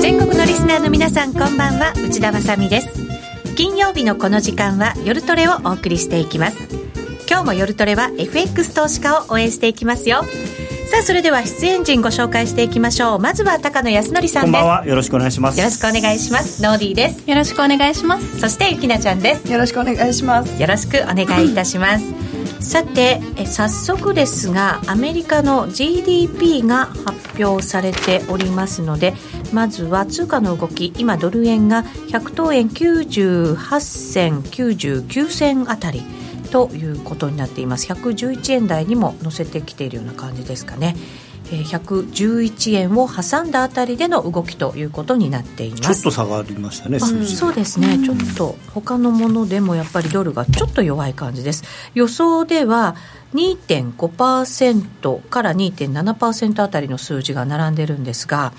全国のリスナーの皆さんこんばんは。内田まさです。金曜日のこの時間は夜トレをお送りしていきます。今日も夜トレは FX 投資家を応援していきますよ。さあそれでは出演陣ご紹介していきましょう。まずは高野康則さんです。こんばんは。よろしくお願いします。よろしくお願いします。ノーディーです。よろしくお願いします。そしてゆきなちゃんです。よろしくお願いします。よろしくお願いいたしますさてえ早速ですがアメリカの GDP が発表されておりますのでまずは通貨の動き今ドル円が100等円98銭99銭あたりということになっています。111円台にも乗せてきているような感じですかね。111円を挟んだあたりでの動きということになっています。ちょっと下がりましたねそうですね、ちょっと他のものでもやっぱりドルがちょっと弱い感じです。予想では2.5%から2.7%あたりの数字が並んでるんですが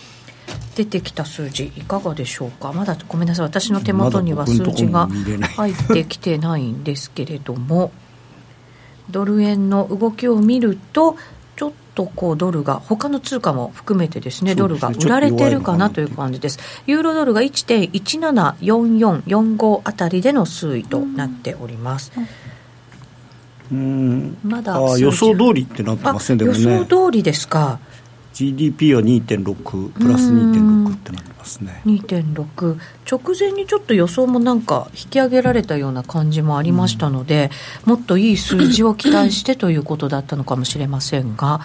出てきた数字いかがでしょうか？まだごめんなさい。私の手元には数字が入ってきてないんですけれども。ドル円の動きを見るととこうドルが他の通貨も含めてですねドルが売られてるかなという感じです。ユーロドルが1.174445あたりでの推移となっております、うん。まだ予想通りってなってませんでもね。予想通りですか GDP は2.6プラス2.6ってなりますね。2.6直前にちょっと予想もなんか引き上げられたような感じもありましたので、もっといい数字を期待してということだったのかもしれませんが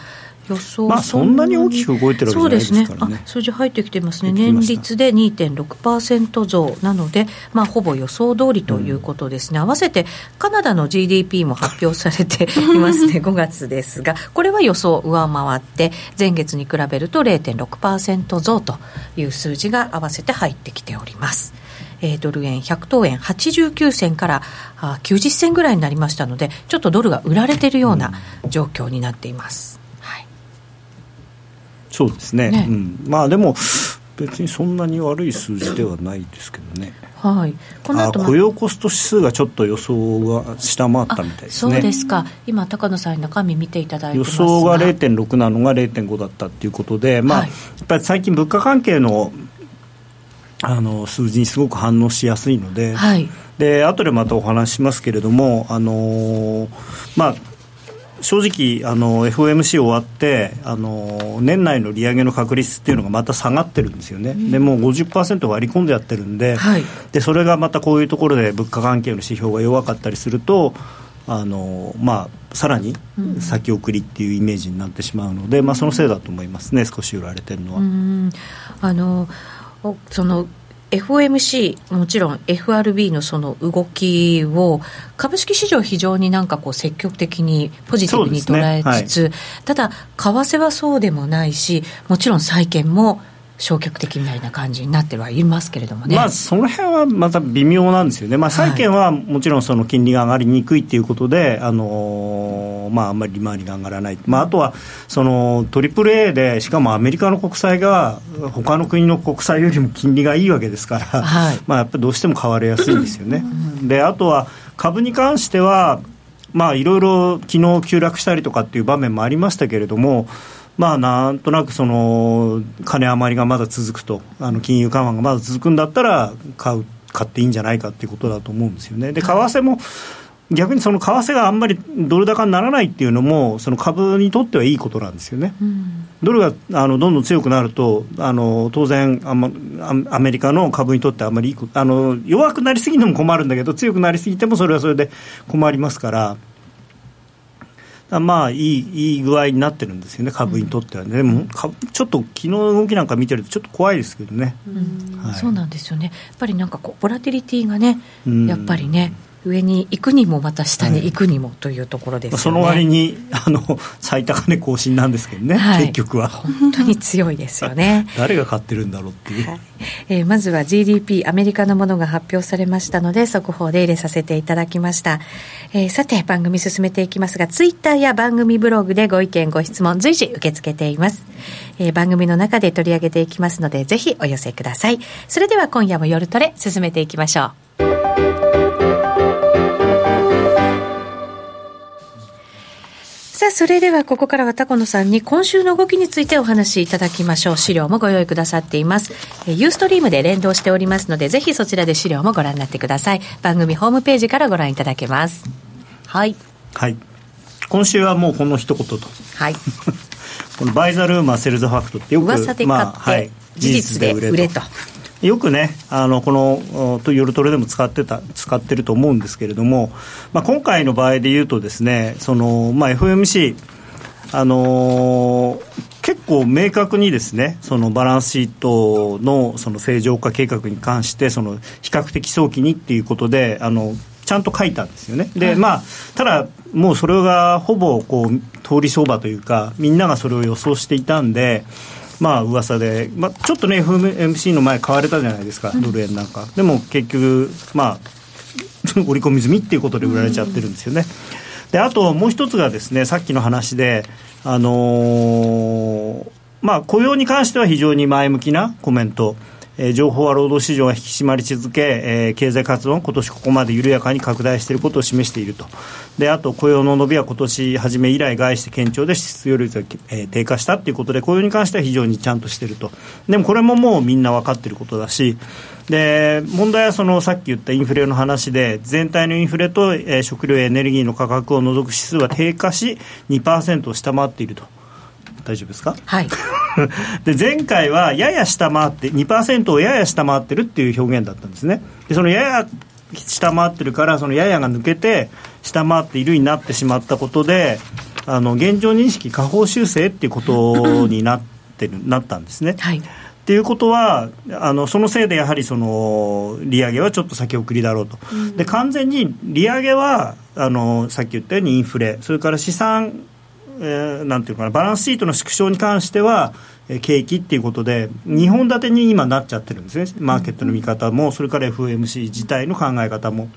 予想まあそんなに大きく動いてるわけじゃないですからね。そうですね。数字入ってきてますね。年率で2.6%増なので、まあ、ほぼ予想通りということですね、うん、合わせてカナダの GDP も発表されて いますね。5月ですがこれは予想上回って前月に比べると0.6%増という数字が合わせて入ってきております。えー、ドル円100等円89銭からあ90銭ぐらいになりましたのでちょっとドルが売られているような状況になっています。そうですね、ね、うん、まあでも別にそんなに悪い数字ではないですけどね。はい、この後雇用コスト指数がちょっと予想が下回ったみたいですね。そうですか。今高野さん中身見ていただいて予想が0.6なのが0.5だったっていうことで、まあ、はい、やっぱり最近物価関係のあの数字にすごく反応しやすいので。はい。で後でまたお話ししますけれども、あのー、まあ、正直あの FOMC 終わってあの年内の利上げの確率っていうのがまた下がってるんですよね、うん、でもう50%割り込んでやってるんではい、でそれがまたこういうところで物価関係の指標が弱かったりするとあのまあ、さらに先送りっていうイメージになってしまうので、うん、まあ、そのせいだと思いますね少し売られてるのは。あのその FOMC もちろん FRB のその動きを株式市場非常になんかこう積極的にポジティブに捉えつつ、ね。はい、ただ為替はそうでもないしもちろん債券も消極的みたいな感じになってはいますけれどもね、まあ、その辺はまた微妙なんですよね、まあ、債券はもちろんその金利が上がりにくいということで、あのまあ、あんまり利回りが上がらない、まあ、あとはその AAA で、しかもアメリカの国債が他の国の国債よりも金利がいいわけですから、はい、まあやっぱりどうしても買われやすいんですよね。であとは株に関してはまあ、いろいろ昨日急落したりとかっていう場面もありましたけれども、まあ、なんとなくその金余りがまだ続くと、あの金融緩和がまだ続くんだったら買う、買っていいんじゃないかっていうことだと思うんですよね。で為替も逆にその為替があんまりドル高にならないっていうのも、その株にとってはいいことなんですよね。うん、ドルがあのどんどん強くなると、あの当然あ、ま、アメリカの株にとってあんまりいいあの弱くなりすぎても困るんだけど、強くなりすぎてもそれはそれで困りますから。まあいいいい具合になってるんですよね、株にとってはね、でもちょっと昨日の動きなんか見てると、ちょっと怖いですけどね、はい、そうなんですよね、やっぱりなんかこう、ボラティリティがね、やっぱりね、上に行くにもまた下に行くにもというところです、ね。はい、その割に あの最高値更新なんですけどね、はい、結局は。本当に強いですよね。誰が買ってるんだろうっていう、はい、えー、まずは GDP アメリカのものが発表されましたので速報で入れさせていただきました、えー、さて番組進めていきますがツイッターや番組ブログでご意見ご質問随時受け付けています、えー、番組の中で取り上げていきますのでぜひお寄せください。それでは今夜も夜トレ進めていきましょうさあ、それではここからは高野さんに今週の動きについてお話しいただきましょう。資料もご用意くださっています。えユーストリームで連動しておりますので、ぜひそちらで資料もご覧になってください。番組ホームページからご覧いただけます。はい。はい。今週はもうこの一言と。はい。このバイザルーマーセルズファクトってよく、噂で買って、まあ、はい、事実で売れと。よくね、あのこのと夜トレでも使ってた使ってると思うんですけれども、まあ、今回の場合で言うとですね、そのまあ FMC あのー、結構明確にですねそのバランスシートのその正常化計画に関してその比較的早期にっていうことであのちゃんと書いたんですよね。で、まあ、ただ、もうそれがほぼこう通り相場というか、みんながそれを予想していたんで、まあ噂で、まあ、ちょっとね、FMC の前、買われたじゃないですか、ドル円なんか。でも結局、まあ、織り込み済みっていうことで売られちゃってるんですよね。であともう一つがですねさっきの話で、あのー、まあ、雇用に関しては非常に前向きなコメント。えー、情報は労働市場が引き締まり続け、えー、経済活動は今年ここまで緩やかに拡大していることを示していると。で、あと雇用の伸びは今年初め以来外して堅調で失業率が、えー、低下したということで、雇用に関しては非常にちゃんとしていると。でもこれももうみんな分かっていることだし、で問題はそのさっき言ったインフレの話で全体のインフレと、えー、食料やエネルギーの価格を除く指数は低下し2%を下回っていると大丈夫ですか？はい。で前回はやや下回って2%をやや下回ってるっていう表現だったんですね。でそのやや下回ってるからそのややが抜けて下回っているになってしまったことであの現状認識下方修正っていうことになってる なったんですね。はい。っていうことはあのそのせいでやはりその利上げはちょっと先送りだろうと、うん、で完全に利上げはあのさっき言ったようにインフレそれから資産えー、なんていうかなバランスシートの縮小に関しては、えー、景気っていうことで2本立てに今なっちゃってるんですね。マーケットの見方もそれから FOMC 自体の考え方も。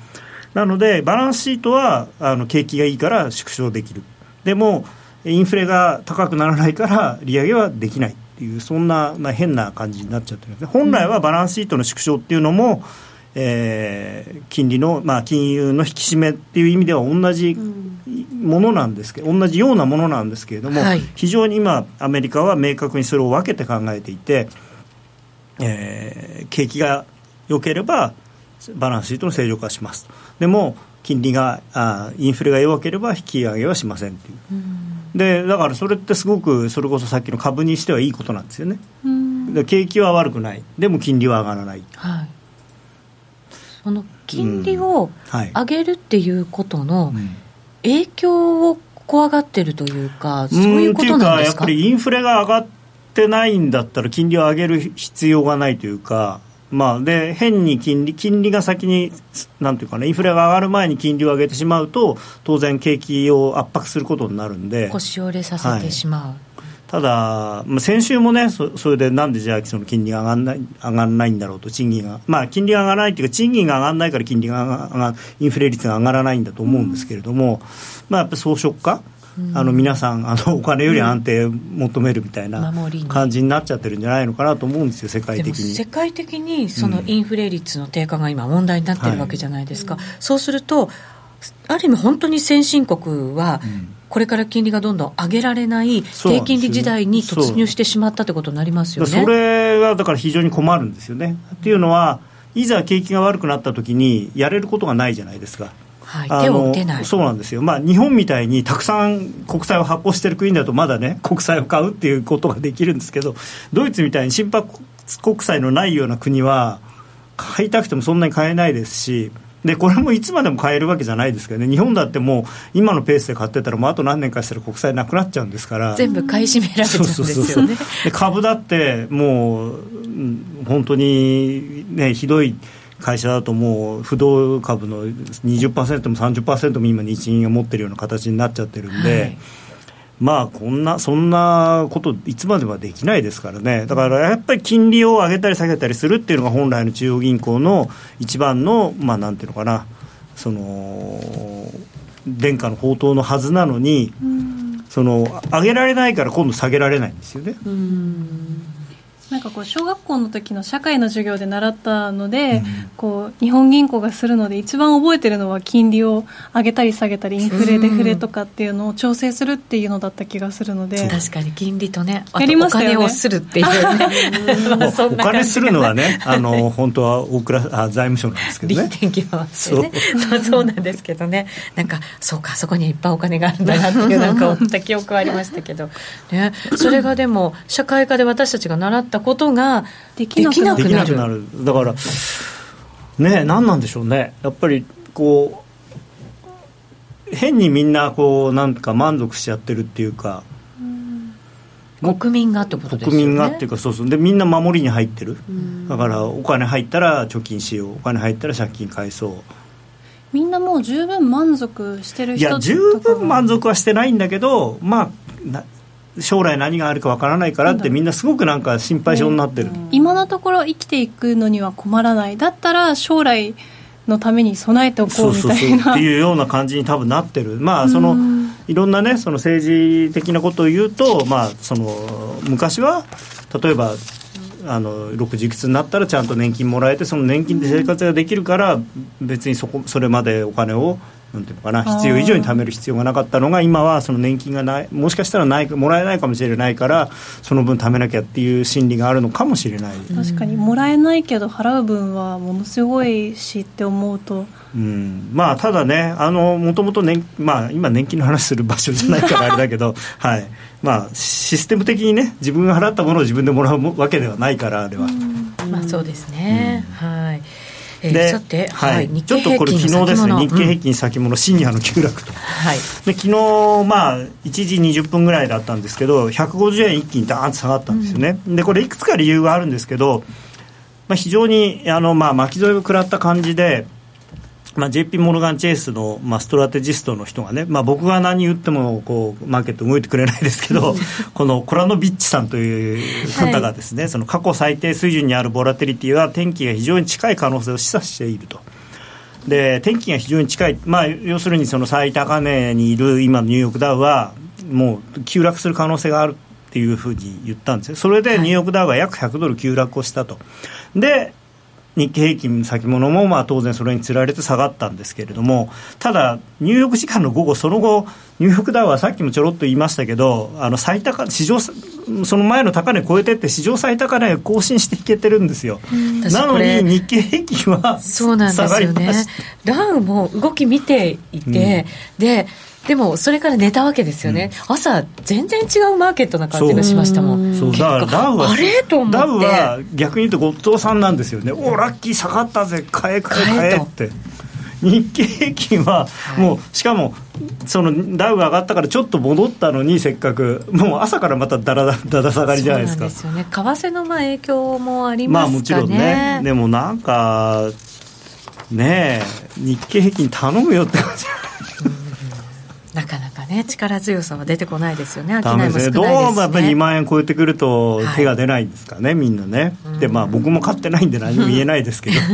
なのでバランスシートはあの景気がいいから縮小できる。でもインフレが高くならないから利上げはできないっていうそんな、まあ、変な感じになっちゃってるんですね。本来はバランスシートの縮小っていうのも、うんえー、金利の、まあ、金融の引き締めっていう意味では同じものなんですけど、同じようなものなんですけれども、はい、非常に今、アメリカは明確にそれを分けて考えていて、えー、景気が良ければ、バランスシートの正常化します。でも、金利があ、インフレが弱ければ引き上げはしませんっていう。うでだからそれってすごくそれこそさっきの株にしてはいいことなんですよね。景気は悪くない。でも金利は上がらない、はい。その金利を上げるっていうことの影響を怖がってるというか、そういうことなんですか？やっぱりインフレが上がってないんだったら、金利を上げる必要がないというか、まあ、で変に金利金利が先になんていうかねインフレが上がる前に金利を上げてしまうと当然景気を圧迫することになるんで。腰折れさせてしまう、はいただ、まあ、先週もねそ、それでなんでじゃあその金利が上がらない上がらないんだろうと、賃金が、まあ、金利が上がらないというか、賃金が上がらないから金利が上がインフレ率が上がらないんだと思うんですけれども、まあ、やっぱり装飾化、あの皆さんあのお金より安定求めるみたいな感じになっちゃってるんじゃないのかなと思うんですよ世界的に。世界的にそのインフレ率の低下が今問題になってるわけじゃないですか、はい、そうするとある意味本当に先進国は、うんこれから金利がどんどん上げられない低金利時代に突入してしまったということになりますよね。それはだから非常に困るんですよね。っていうのは、いざ景気が悪くなったときに、やれることがないじゃないですか。はい、手を打てない。そうなんですよ、まあ、日本みたいにたくさん国債を発行している国だとまだね 国債を買うっていうことができるんですけどドイツみたいに心拍国債のないような国は買いたくてもそんなに買えないですしでこれもいつまでも買えるわけじゃないですけどね、日本だってもう、今のペースで買ってたら、もうあと何年かしたら国債なくなっちゃうんですから、全部買い占められちゃうんですよね。株だって、もう、本当に、ね、ひどい。会社だともう不動株の20%も30%も今日銀が持ってるような形になっちゃってるんで、はいまあこんなそんなこといつまではできないですからね。だからやっぱり金利を上げたり下げたりするっていうのが本来の中央銀行の一番のまあなんていうのかな。その殿下の宝刀のはずなのに、その上げられないから今度下げられないんですよね。なんかこう小学校の時の社会の授業で習ったので、うん、こう日本銀行がするので一番覚えてるのは金利を上げたり下げたりインフレデフレとかっていうのを調整するっていうのだった気がするので確かに金利とねお金をするっていうねお金するのは ね。あの本当は大倉あ財務省なんですけどね天気回してね。そう。そうなんですけどね。なんかそうかそこにいっぱいお金があるんだなっていうなんか思った記憶はありましたけど、ね、それがでも社会科で私たちが習ったことができなくなる。なる。だからね何なんでしょうね。やっぱりこう変にみんなこうなんか満足しちゃってるっていうか国民がってことですよね。国民がっていうかそうそう。でみんな守りに入ってる。だからお金入ったら貯金しよう。お金入ったら借金返そう。みんなもう十分満足してる人いや十分満足はしてないんだけどまあ将来何があるかわからないからってみんなすごくなんか心配性になってる、ね、今のところ生きていくのには困らない。だったら将来のために備えておこうみたいな。っていうような感じに多分なってる。まあそのいろんなねその政治的なことを言うとまあその昔は例えばあの60いくつになったらちゃんと年金もらえてその年金で生活ができるから別にそこそれまでお金をなんていうのかな必要以上に貯める必要がなかったのが今はその年金がないもしかしたらないもらえないかもしれないからその分貯めなきゃっていう心理があるのかもしれない。確かにもらえないけど払う分はものすごいしって思うと。うん、まあただねもともとまあ今年金の話する場所じゃないからあれだけど はい。まあシステム的にね自分が払ったものを自分でもらうわけではないからあれは、まあそうですね、うん、はいで、さて、はい、ちょっとこれ昨日ですね日経平均先物シニアの急落と、はい、で昨日まあ1時20分ぐらいだったんですけど150円一気にダーンと下がったんですよね、うん、でこれいくつか理由があるんですけど、まあ、非常にあの、まあ、巻き添えを食らった感じでまあ、JP モルガン・チェイスの、まあ、ストラテジストの人がね、まあ、僕が何言ってもこうマーケット動いてくれないですけど このコラノビッチさんという方がですね、はい、その過去最低水準にあるボラテリティは天気が非常に近い可能性を示唆していると。で天気が非常に近い、まあ、要するにその最高値にいる今のニューヨークダウはもう急落する可能性があるっていうふうに言ったんですよ。それでニューヨークダウが約100ドル急落をしたと。で日経平均先物もまあ当然それにつられて下がったんですけれども、ただ、ニューヨーク時間の午後、その後、ニューヨークダウはさっきもちょろっと言いましたけど、あの最高市場その前の高値超えてって、史上最高値更新していけてるんですよ。なのに日経平均はそうなんですよね。ダウも動き見ていて、うん、ででもそれから寝たわけですよね、うん、朝全然違うマーケットな感じがしましたもん。そう。だからダウはあれ？とダウは逆に言うとごっつおさんなんですよね。おラッキー下がったぜ。買え買え買えって。日経平均はもう、しかもそのダウが上がったからちょっと戻ったのにせっかく。もう朝からまただらだだだ下がりじゃないですか。そうなんですよね。為替のまあ影響もありますかね。まあもちろんね。でもなんかねえ日経平均頼むよって感じなかなかね力強さは出てこないですよね、商いも少ないですね、どうもやっぱり2万円超えてくると手が出ないんですかね、はい、みんなね、でまあ僕も買ってないんで 何も言えないですけど。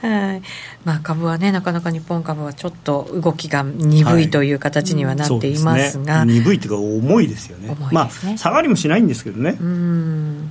はい。まあ、株はねなかなか日本株はちょっと動きが鈍いという形にはなっていますが、はいね、鈍いというか重いですよね、ね、まあ下がりもしないんですけどね。うん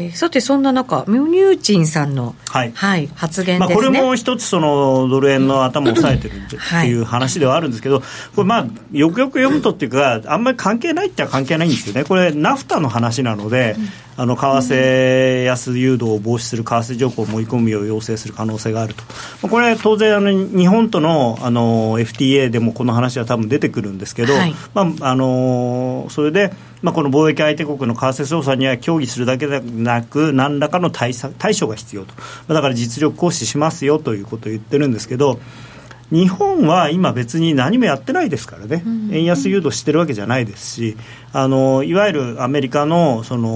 えー、さてそんな中ミュニューチンさんの、はい、はい、発言、ね、まあ、これも一つそのドル円の頭を押さえてるっていう話ではあるんですけど、これまあよくよく読むとっていうかあんまり関係ないっては関係ないんですよね。これナフタの話なので、あの為替安誘導を防止する為替条項を盛り込むよう要請する可能性があると、これ当然あの日本とのあの FTA でもこの話は多分出てくるんですけど、はい、まああのそれでまあ、この貿易相手国の為替操作には協議するだけでなく何らかの対策対処が必要と。だから実力行使しますよということを言ってるんですけど日本は今別に何もやってないですからね、円安誘導してるわけじゃないですしあのいわゆるアメリカのその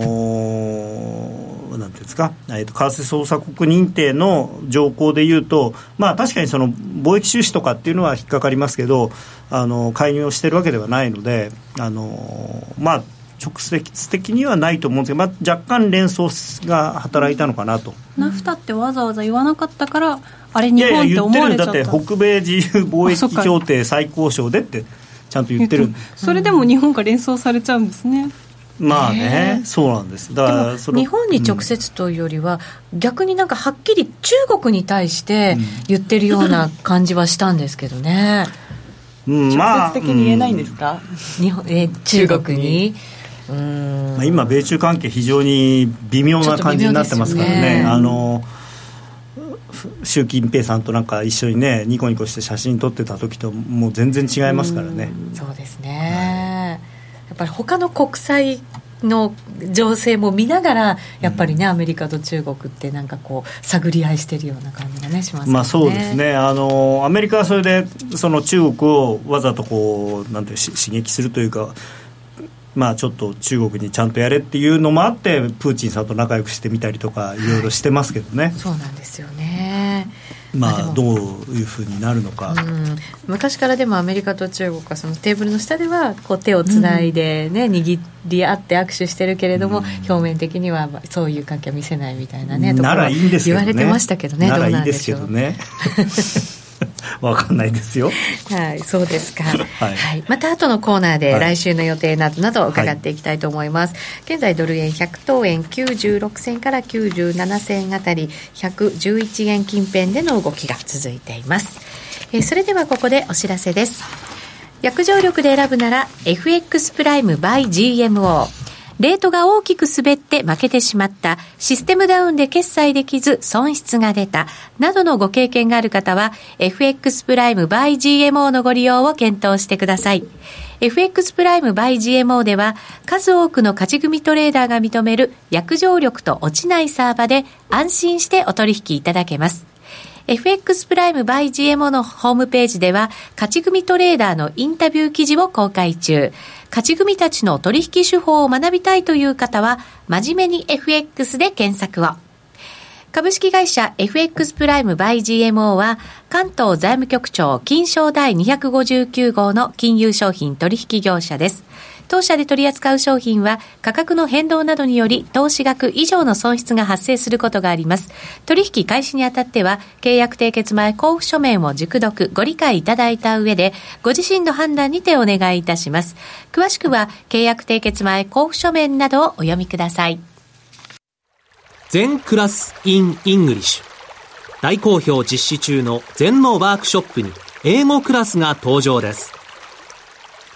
なんていうんですか、えーと、為替操作国認定の条項でいうと、まあ、確かにその貿易収支とかっていうのは引っかかりますけどあの介入をしてるわけではないのであのまあ直接的にはないと思うんですけど、まあ、若干連想が働いたのかなと。ナフタってわざわざ言わなかったからあれ日本って思われちゃったいやいやだって北米自由貿易協定最高賞でってちゃんと言ってる。それでも日本が連想されちゃうんですね。まあね、そうなんです。だから日本に直接というよりは、うん、逆になんかはっきり中国に対して言ってるような感じはしたんですけどね、うん、直接的に言えないんですか、日本え中国に？うんまあ、今、米中関係、非常に微妙な感じになってますからね。ね。あの習近平さんとなんか一緒にねニコニコして写真撮ってた時ともう全然違いますからねそうですね、はい、やっぱり他の国際の情勢も見ながらやっぱりね、うん、アメリカと中国ってなんかこう探り合いしてるような感じがねしますね。まあそうですね。あのアメリカはそれでその中国をわざとこうなんて刺激するというか。まあ、ちょっと中国にちゃんとやれっていうのもあってプーチンさんと仲良くしてみたりとかいろいろしてますけどね、はい、そうなんですよねまあ、どういうふうになるのか、うん、昔からでもアメリカと中国はそのテーブルの下ではこう手をつないでね、うん、握り合って握手してるけれども、うん、表面的にはそういう関係は見せないみたいなねところ言われてましたけどねならいいですけどね わかんないですよ。はい、そうですか。はい、はい、また後のコーナーで来週の予定などなど伺っていきたいと思います。はい、現在ドル円100等円96銭から97銭あたり111円近辺での動きが続いています。えー、それではここでお知らせです。約定力で選ぶなら FX プライム by GMO。レートが大きく滑って負けてしまった、システムダウンで決済できず損失が出た、などのご経験がある方は、FX プライム by GMO のご利用を検討してください。FX プライム by GMO では、数多くの勝ち組トレーダーが認める約定力と落ちないサーバで安心してお取引いただけます。FX プライム by GMO のホームページでは、勝ち組トレーダーのインタビュー記事を公開中。勝ち組たちの取引手法を学びたいという方は、真面目に FX で検索を。株式会社 FX プライムバイ GMO は関東財務局長金賞第259号の金融商品取引業者です。当社で取り扱う商品は価格の変動などにより投資額以上の損失が発生することがあります。取引開始にあたっては契約締結前交付書面を熟読ご理解いただいた上でご自身の判断にてお願いいたします。詳しくは契約締結前交付書面などをお読みください。禅クラス in English 大好評実施中の禅のワークショップに英語クラスが登場です。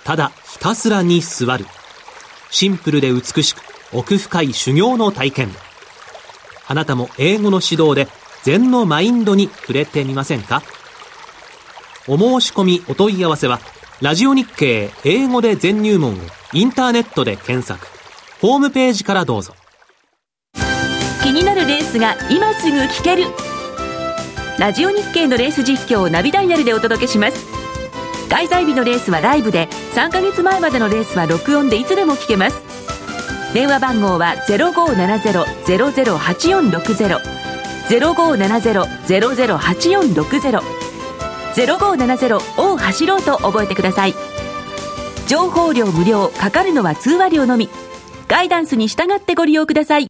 ただひたすらに座る。シンプルで美しく奥深い修行の体験。あなたも英語の指導で禅のマインドに触れてみませんか？お申し込みお問い合わせは、ラジオ日経英語で全入門をインターネットで検索。ホームページからどうぞ。気になるレースが今すぐ聞ける。ラジオ日経のレース実況をナビダイヤルでお届けします。開催日のレースはライブで3ヶ月前までのレースは録音でいつでも聞けます。電話番号は0570-008460 0570-008460 0570を走ろうと覚えてください。情報量無料かかるのは通話料のみ。ガイダンスに従ってご利用ください。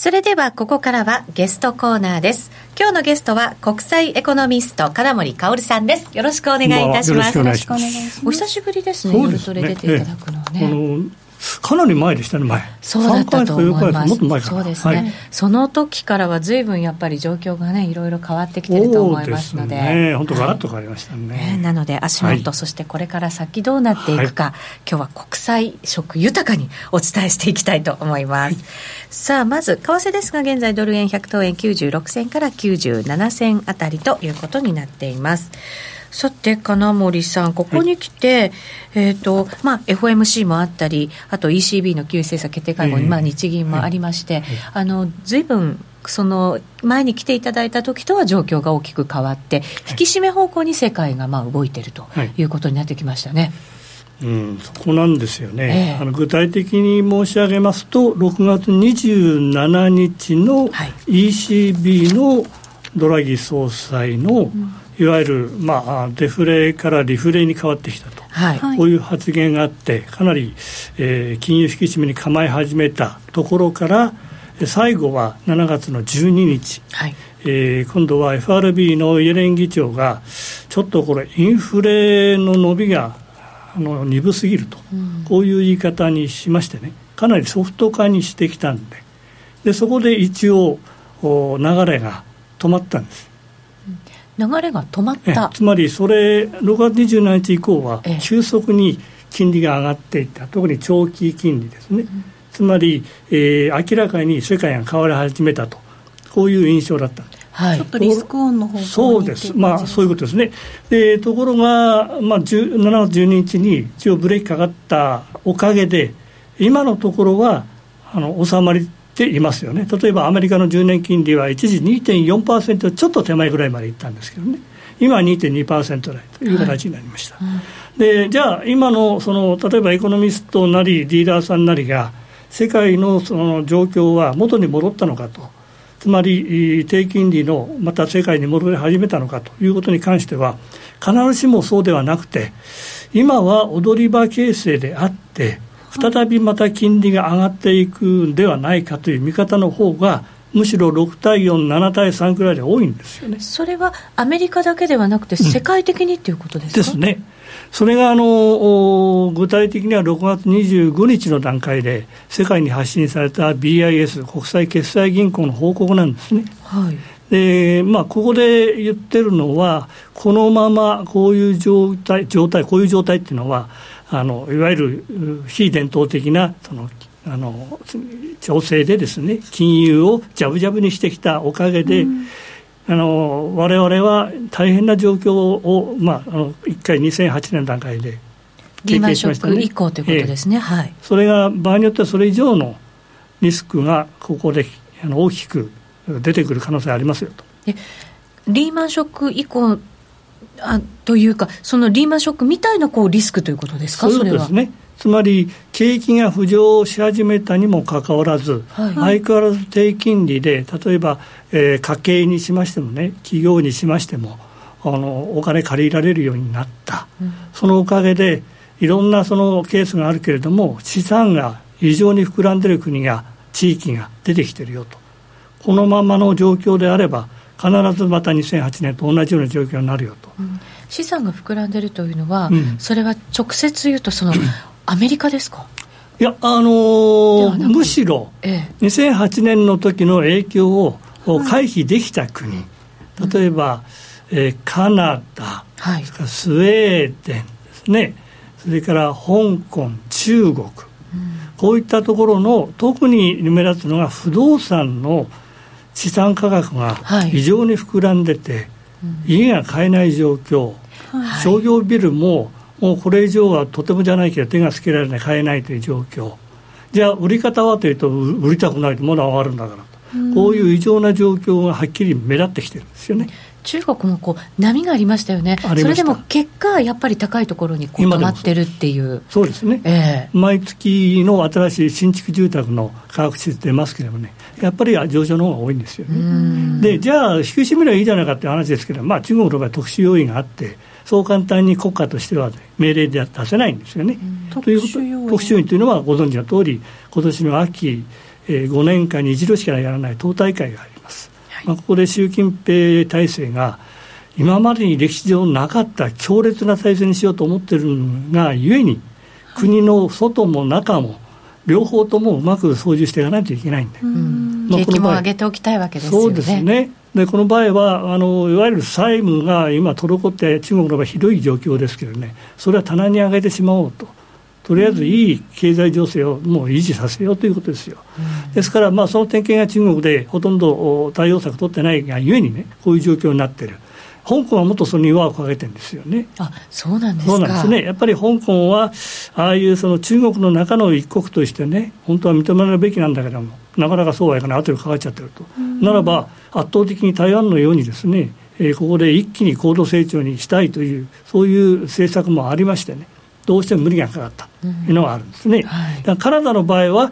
それではここからはゲストコーナーです。今日のゲストは国際エコノミスト金森薫さんです。よろしくお願いいたします。よろしくお願いします。お久しぶりですね。夜トレ出ていただくのはね。かなり前でしたね、前。そうだったと思います。もっと前そうですね、はい、その時からは随分やっぱり状況がね、いろいろ変わってきてると思いますので。ね、本当ガラッと変わりましたね。はい、なので足元、はい、そしてこれから先どうなっていくか、今日は国際色豊かにお伝えしていきたいと思います。さあ、まず、為替ですが、現在ドル円100等円96銭から97銭あたりということになっています。さて金森さん、ここに来て、はい、えーとまあ、FOMC もあったり、あと ECB の金融政策決定会合に、まあ、日銀もありまして、あの随分その前に来ていただいた時とは状況が大きく変わって、引き締め方向に世界がまあ動いているとい。うことになってきましたね。うん、そこなんですよね、えー、あの具体的に申し上げますと、6月27日の ECB のドラギ総裁の、うんいわゆる、まあ、デフレからリフレに変わってきたと、はい、こういう発言があって、かなり、えー、金融引き締めに構え始めたところから、最後は7月の12日、はい。えー、今度は FRB のイエレン議長が、ちょっとこれ、インフレの伸びがあの鈍すぎると、うん、こういう言い方にしましてね。かなりソフト化にしてきたんで。でそこで一応流れが止まったんです流れが止まった。つまりそれ6月27日以降は急速に金利が上がっていった。特に長期金利ですね、うん、つまり、えー、明らかに世界が変わり始めたと。こういう印象だった。はい、ちょっとリスクオンの方そうです、まあ、そういうことですね、でところが、まあ、7月12日に一応ブレーキかかったおかげで、今のところはあの収まりていますよね、例えばアメリカの10年金利は一時2.4%ちょっと手前ぐらいまでいったんですけどね、今は2.2%台という形になりました。はい、でじゃあ、今のその例えばエコノミストなり、リーダーさんなりが、世界のその状況は元に戻ったのかと。つまり低金利のまた世界に戻り始めたのかということに関しては必ずしもそうではなくて今は踊り場形成であって再びまた金利が上がっていくんではないかという見方の方がむしろ6対4、7対3くらいで多いんですよねそれはアメリカだけではなくて、世界的にっていうことですか、うん、ですね。それがあの具体的には6月25日の段階で世界に発信された BIS 国際決済銀行の報告なんですね。はいでまあ、ここで言ってるのは、このままこういう状態、状態こういう状態っていうのは、あのいわゆる非伝統的なそのあの調整でですね金融をじゃぶじゃぶにしてきたおかげで、うんあの我々は大変な状況を、まあ、あの1回2008年段階で経験しましたね。以降ということですね、えー、はい、それが場合によってはそれ以上のリスクがここであの大きく出てくる可能性ありますよと。リーマンショック以降あというか、そのリーマンショックみたいなこうリスクということですか、そうですね。つまり景気が浮上し始めたにもかかわらず、はい、相変わらず低金利で例えば、えー、家計にしましてもね企業にしましてもあのお金借りられるようになった、うん、そのおかげでいろんなそのケースがあるけれども資産が異常に膨らんでいる国が地域が出てきてるよと。このままの状況であれば必ずまた2008年と同じような状況になるよと。うん。資産が膨らんでるというのは、うん、それは直接言うとそのアメリカですか？いや、あのー、むしろ、ええ、2008年の時の影響を回避できた国、はい、例えば、えー、カナダ、はい、スウェーデンですね、それから香港、中国、うん、こういったところの、特に目立つのが不動産の資産価格が異常に膨らんでて、はい、家が買えない状況、はい、商業ビルももうこれ以上はとてもじゃないけど手がつけられない買えないという状況。じゃあ売り方はというと売りたくないとまだ上がるんだからと。こういう異常な状況がはっきり目立ってきてるんですよね。中国もこう波がありましたよね、それでも結果、やっぱり高いところにこう止まってるっていう。そうですね、えー、毎月の新しい新築住宅の価格指数出ますけれどもね、やっぱり上昇の方が多いんですよね。でじゃあ、引き締めればいいじゃないかっていう話ですけど、まあ、中国の場合、特殊要因があって、そう簡単に国家としては命令で出せないんですよね。うん、ということ特殊要因というのはご存知の通り今年の秋、えー、5年間に一度しかやらない党大会がありまあ、ここで習近平体制が今までに歴史上なかった強烈な体制にしようと思っているのがゆえに国の外も中も両方ともうまく操縦していかないといけないんで、まあ、景気も上げておきたいわけですよね。そうですね。でこの場合はあのいわゆる債務が今滞って中国の場合ひどい状況ですけどね。それは棚に上げてしまおうと。とりあえずいい経済情勢をもう維持させようということですよ。うん、ですから、まあ、その点検が中国でほとんど対応策取ってないがゆえにね、こういう状況になっている。香港はもっとそれに輪をかけてるんですよね。あそうなんですかそうなんですね。やっぱり香港は、ああいうその中国の中の一国としてね、本当は認められるべきなんだけども、なかなかそうはいかない、後でかかっちゃってると。ならば、圧倒的に台湾のようにですね、えー、ここで一気に高度成長にしたいという、そういう政策もありましてね。どうしても無理がかかった。というのがあるんですね。うんはい、カナダの場合は、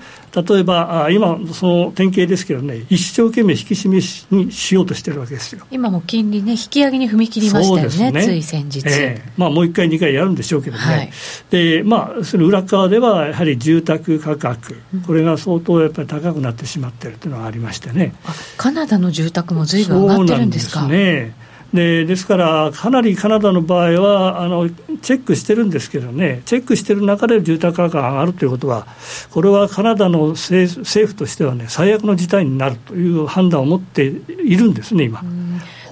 例えばあ今、その典型ですけどね、一生懸命引き締めにしようとしてるわけですよ。今も金利ね、引き上げに踏み切りましたよね、ね。つい先日。えー、まあ、もう一回、二回やるんでしょうけどね、はい、でまあ、その裏側では、やはり住宅価格、これが相当やっぱり高くなってしまっているというのがありましてね。カナダの住宅もずいぶん上がってるんですか？そうなんですねでですから、かなりカナダの場合はあの、チェックしてるんですけどね、チェックしてる中で住宅価格が上がるということは、これはカナダの政府としてはね、最悪の事態になるという判断を持っているんですね、今。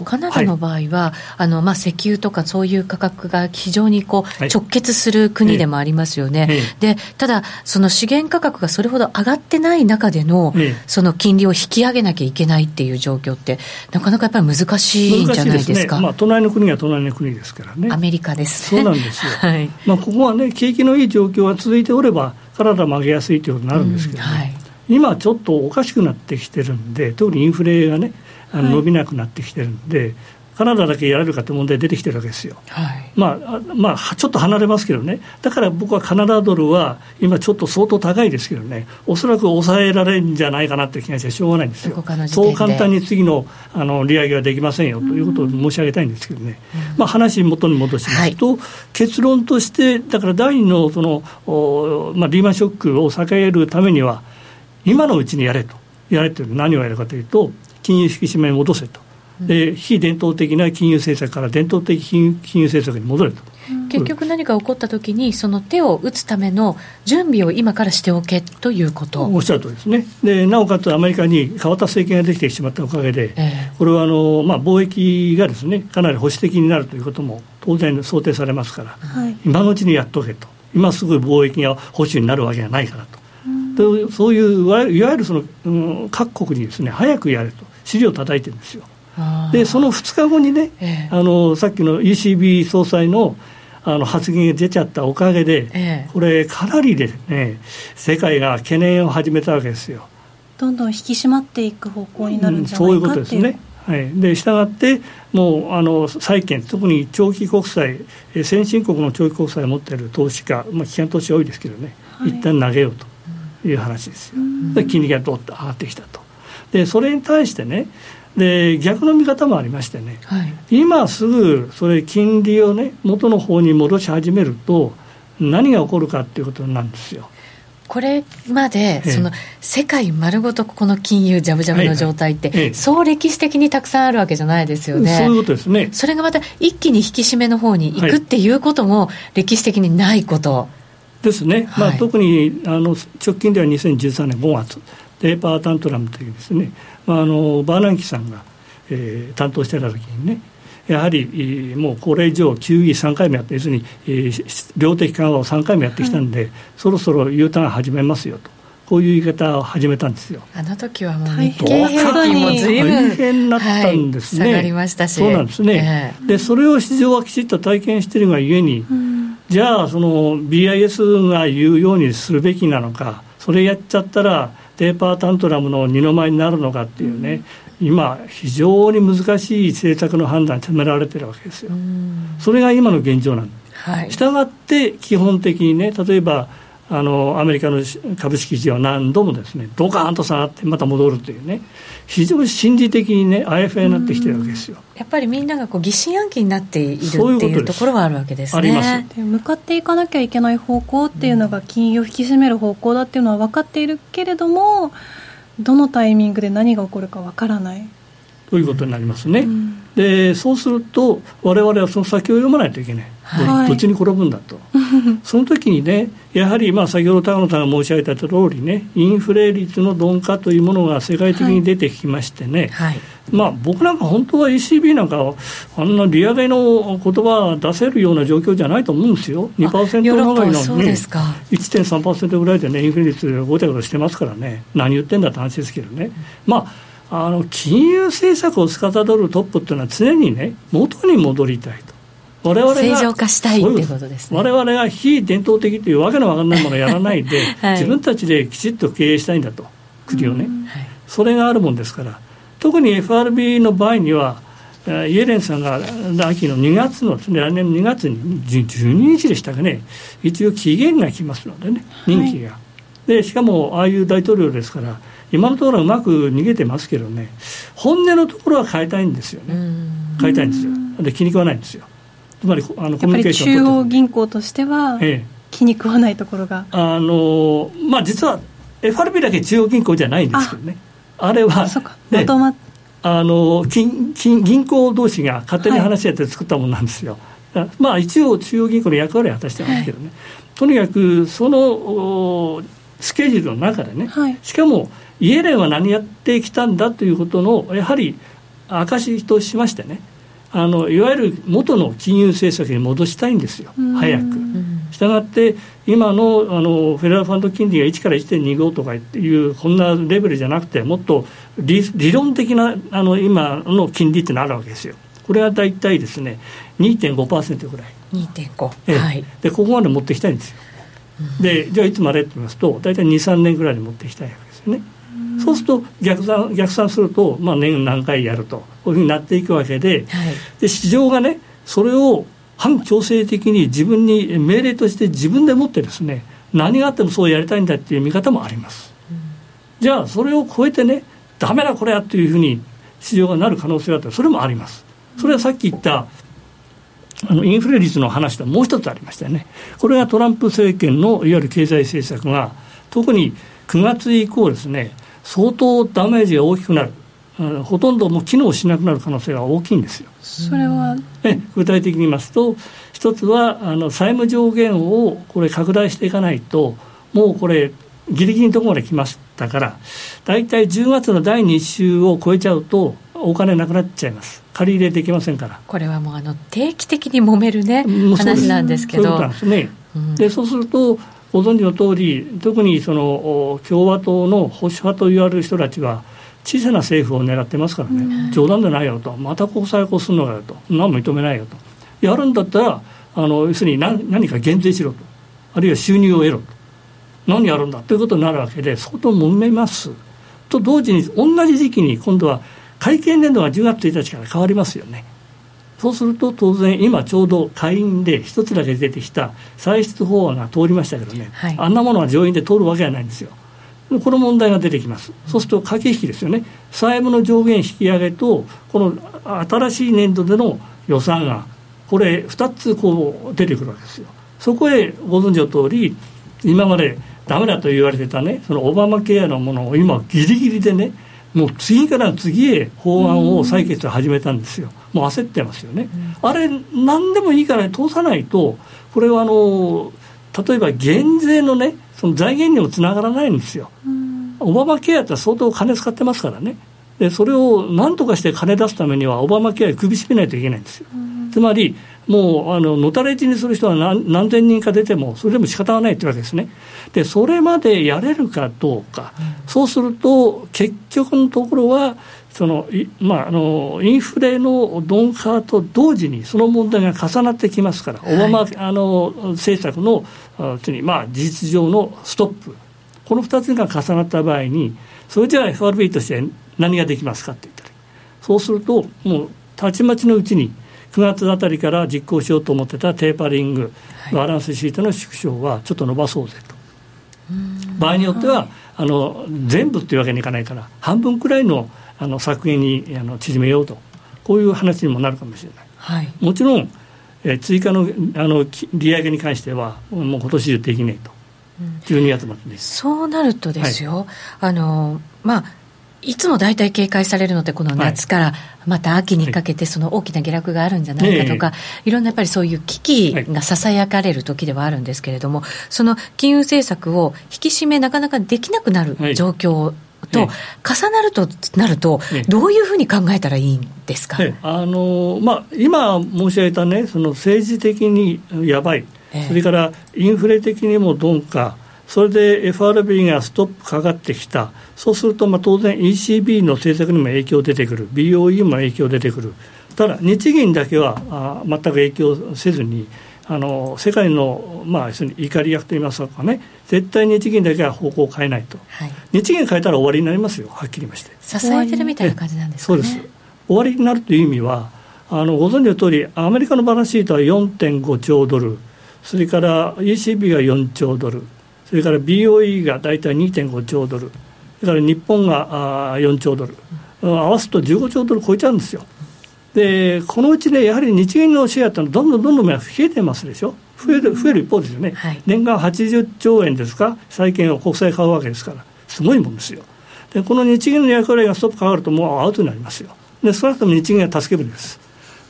カナダの場合は、はい、あのまあ、石油とかそういう価格が非常にこう直結する国でもありますよね、はい、でただ、その資源価格がそれほど上がってない中での、その金利を引き上げなきゃいけないっていう状況って、なかなかやっぱり難しいんじゃないですか。すね、まあ、隣の国は隣の国ですからね。アメリカです、ね、そうなんですよ、はい。まあ、ここはね、景気のいい状況が続いておれば、カナダも上げやすいということになるんですけどね。うん。はい。今ちょっとおかしくなってきてるんで、特にインフレがね、あの伸びなくなってきてるんで、はい、カナダだけやれるかって問題出てきてるわけですよ、はい、まあ、まあ、ちょっと離れますけどね、だから僕はカナダドルは今、ちょっと相当高いですけどね、おそらく抑えられるんじゃないかなって気がしてしょうがないんですよ、そう簡単に次のあの利上げはできませんよということを申し上げたいんですけどね、まあ、話元に戻しますと、はい、結論として、だから第二のそのお、まあ、リーマンショックを避けるためには、今のうちにやれと、やれというのは何をやるかというと、金融引き締めに戻せと。で非伝統的な金融政策から伝統的金融金融政策に戻ると。結局何か起こったときに、その手を打つための準備を今からしておけということ。おっしゃるとりですね。で、なおかつアメリカに変わった政権ができてしまったおかげで、えー、これはあの、まあ、貿易がですねかなり保守的になるということも当然想定されますから、はい、今のうちにやっとけと、今すぐ貿易が保守になるわけがないからと。うん、そういういわゆるその、うん、各国にですね早くやれと尻を叩いてるんですよ。でその2日後にね、えあのさっきの ECB 総裁のあの発言が出ちゃったおかげで、えこれ、かなりですね、世界が懸念を始めたわけですよ。どんどん引き締まっていく方向になるんじゃないか、う。ん、そういうことですね。はい、でしたがって、もうあの債券、特に長期国債、先進国の長期国債を持っている投資家、まあ、危険投資多いですけどね、はい、一旦投げようという話ですよ、で金利がどっと上がってきたと、でそれに対してね、で逆の見方もありましてね、はい、今すぐそれ金利をね元の方に戻し始めると何が起こるかっていうことなんですよ。これまで、その世界丸ごとこの金融じゃぶじゃぶの状態って、そう歴史的にたくさんあるわけじゃないですよね。そういうことですね。それがまた一気に引き締めの方に行くっていうことも、歴史的にないこと。ですね、まあ、特にあの直近では2013年5月、ペーパータントラムというですね、まあ、あのバーナンキさんが、えー、担当してた時にねやはりもうこれ以上 QE3 回目やって要するに、えー、量的緩和を3回目やってきたんで、はい、そろそろ U ターン始めますよと。こういう言い方を始めたんですよ。あの時はもう日経平均も随分大変だったんですね。はい、下がりましたし。そうなんですね。えー、でそれを市場はきちっと体験しているがゆえに、うん、じゃあその BIS が言うようにするべきなのか、それやっちゃったらペーパータントラムの二の舞になるのかっていうね、今、非常に難しい政策の判断を迫られてるわけですよ。それが今の現状なんです。はい、したがって基本的にね例えばあのアメリカの株式市場は何度もですねドカーンと下がってまた戻るというね非常に心理的にねあやふやになってきてるわけですよ。やっぱりみんながこう疑心暗鬼になっているっていうところはあるわけですね。あります。向かっていかなきゃいけない方向っていうのが金融を引き締める方向だっていうのは分かっているけれどもどのタイミングで何が起こるか分からないということになりますね、うん、でそうすると我々はその先を読まないといけない。はい、どっちに転ぶんだと、その時にね、やはりまあ先ほど高野さんが申し上げた通りね、インフレ率の鈍化というものが世界的に出てきましてね、はい。はい、まあ、僕なんか本当は ECB なんか、あんな利上げの言葉出せるような状況じゃないと思うんですよ、2%ぐらいのね、1.3%ぐらいでね、インフレ率ごちゃごちゃしてますからね、何言ってんだって話ですけどね。まああの金融政策を司るトップっていうのは常にね元に戻りたいと。我々が正常化したいってことですね。我々が非伝統的というわけのわからないものをやらないで、はい、自分たちできちっと経営したいんだと国をね、はい、それがあるもんですから。特に FRB の場合にはイエレンさんが秋の2月の、ね、来年の2月に12日でしたかね。一応期限が来ますのでね任期が、はい、でしかもああいう大統領ですから今のところはうまく逃げてますけどね本音のところは変えたいんですよね。変えたいんですよ。で気に食わないんですよ。つまりあのコミュニケーション中央銀行としては、ええ、気に食わないところが。あの、まあ、実は FRB だけ中央銀行じゃないんですけどね。あれは、まとまあの金金銀行同士が勝手に話し合って作ったものなんですよ。はい、まあ一応中央銀行の役割を果たしてますけどね、はい、とにかくそのスケジュールの中でね、はい、しかもイエレンは何やってきたんだということのやはり証としましてねあのいわゆる元の金融政策に戻したいんですよ早く。したがって今のあのフェデラルファンド金利が1から1.25とかいうこんなレベルじゃなくてもっと理理論的なあの今の金利ってのあるわけですよ。これは大体ですね2.5%ぐらい。2.5、えはい、でここまで持ってきたいんですよ。でじゃあいつまでって言いますと大体23年ぐらいに持ってきたいわけですよね。そうすると逆算逆算すると、まあ、年何回やるとこういうふうになっていくわけではい、で市場がねそれを反強制的に自分に命令として自分でもってですね何があってもそうやりたいんだっていう見方もあります、うん、じゃあそれを超えてねダメだこれやっていうふうに市場がなる可能性があったらそれもあります。それはさっき言ったあのインフレ率の話ともう一つありましたよね。これがトランプ政権のいわゆる経済政策が特に9月以降ですね相当ダメージが大きくなる、うん、ほとんどもう機能しなくなる可能性が大きいんですよ。それは？え具体的に言いますと一つはあの債務上限をこれ拡大していかないともうこれギリギリのところまで来ましたから大体10月の第2週を超えちゃうとお金なくなっちゃいます。借り入れできませんから。これはもうあの定期的に揉めるね話なんですけど。そうでうそうするとご存知の通り特にその共和党の保守派と言われる人たちは小さな政府を狙ってますからね、うん、冗談でないよと。また国債をするのかよと。何も認めないよと。やるんだったらあの要するに何何か減税しろと。あるいは収入を得ろと何やるんだということになるわけで相当揉めます。と同時に同じ時期に今度は会計年度が10月1日から変わりますよね。そうすると当然今ちょうど下院で一つだけ出てきた歳出法案が通りましたけどね、はい、あんなものは上院で通るわけがないんですよ。この問題が出てきます。そうすると駆け引きですよね。債務の上限引き上げとこの新しい年度での予算案。これ2つこう出てくるわけですよ。そこへご存知の通り今までダメだと言われてたねそのオバマケアのものを今ギリギリでねもう次から次へ法案を採決を始めたんですよ、もう焦ってますよね、あれ、何でもいいから通さないと、これはあの例えば減税のね、その財源にもつながらないんですよ、オバマケアって相当金使ってますからね、でそれを何とかして金出すためには、オバマケア首絞めないといけないんですよ。つまりもうあののたれ死にする人は何何千人か出ても、それでも仕方がないというわけですね。で、それまでやれるかどうか、うん、そうすると、結局のところは、そのまあ、あのインフレの鈍化と同時にその問題が重なってきますから、はい、オバマあの政策のに、まあ、事実上のストップ、この2つが重なった場合に、それじゃあ FRB として何ができますかって言ったら、そうすると、もうたちまちのうちに、9月あたりから実行しようと思ってたテーパリング、バランスシートの縮小はちょっと伸ばそうぜと。場合によってはあの全部っていうわけにいかないから半分くらいのあの削減にあの縮めようと。こういう話にもなるかもしれない、はい、もちろん、えー、追加のあの利上げに関してはもう今年中できないと、うん、12月まででそうなるとですよ、はい、あのまあいつも大体警戒されるのってこの夏からまた秋にかけてその大きな下落があるんじゃないかとか、いろんなやっぱりそういう危機がささやかれる時ではあるんですけれども、その金融政策を引き締めなかなかできなくなる状況と重なるとなると、どういうふうに考えたらいいんですか、あのまあ、今申し上げたね、その政治的にやばい、それからインフレ的にも鈍化、それで FRB がストップかかってきた、そうするとまあ当然 ECB の政策にも影響出てくる、BOE も影響出てくる、ただ日銀だけはあ全く影響せずに、あの世界の、まあ、怒り役といいますかね、絶対日銀だけは方向を変えないと、はい、日銀変えたら終わりになりますよ、はっきり言いまして。支えてるみたいな感じなんですか、ね、そうです。終わりになるという意味は、あのご存知の通り、アメリカのバランスシートは4.5兆ドル、それから ECB が4兆ドル、それから BOE が大体2.5兆ドル、それから日本があ4兆ドル、合わすと15兆ドル超えちゃうんですよ。でこのうちね、やはり日銀のシェアってのはどんどんどんどん増えてますでしょ。増える増える一方ですよね、はい、年間80兆円ですか、債券を国債買うわけですから、すごいもんですよ。でこの日銀の役割がストップかかるともうアウトになりますよ。で少なくとも日銀は助け舟です。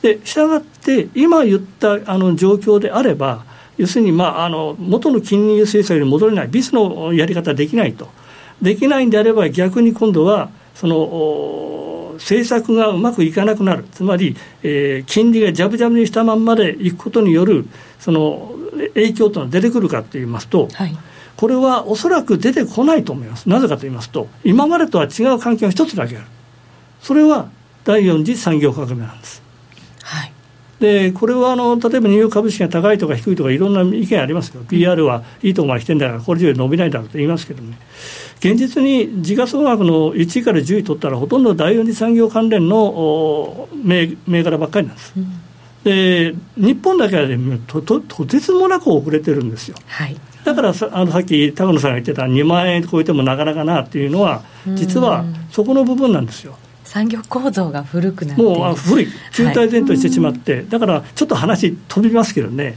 でしたがって今言ったあの状況であれば要するに、まあ、あの元の金融政策に戻れないビスのやり方できないとできないんであれば逆に今度はその政策がうまくいかなくなるつまり、えー、金利がジャブジャブにしたまんまでいくことによるその影響というのは出てくるかといいますと、はい、これはおそらく出てこないと思います。なぜかと言いますと、今までとは違う環境が一つだけある。それは第四次産業革命なんです。はい。で、これはあの例えばニューヨーク株式が高いとか低いとかいろんな意見ありますよ。PR はいいところまで来てんだからこれ以上伸びないだろうと言いますけどね。現実に時価総額の1位から10位取ったらほとんど第四次産業関連の銘柄ばっかりなんです。うんで日本だけは、ね、とととてつもなく遅れてるんですよ。はいだからさあのさっき高野さんが言ってた2万円超えてもなかなかなっていうのは実はそこの部分なんですよ。産業構造が古くなってもう古い。中大前提してしまって、はい、だからちょっと話飛びますけどね。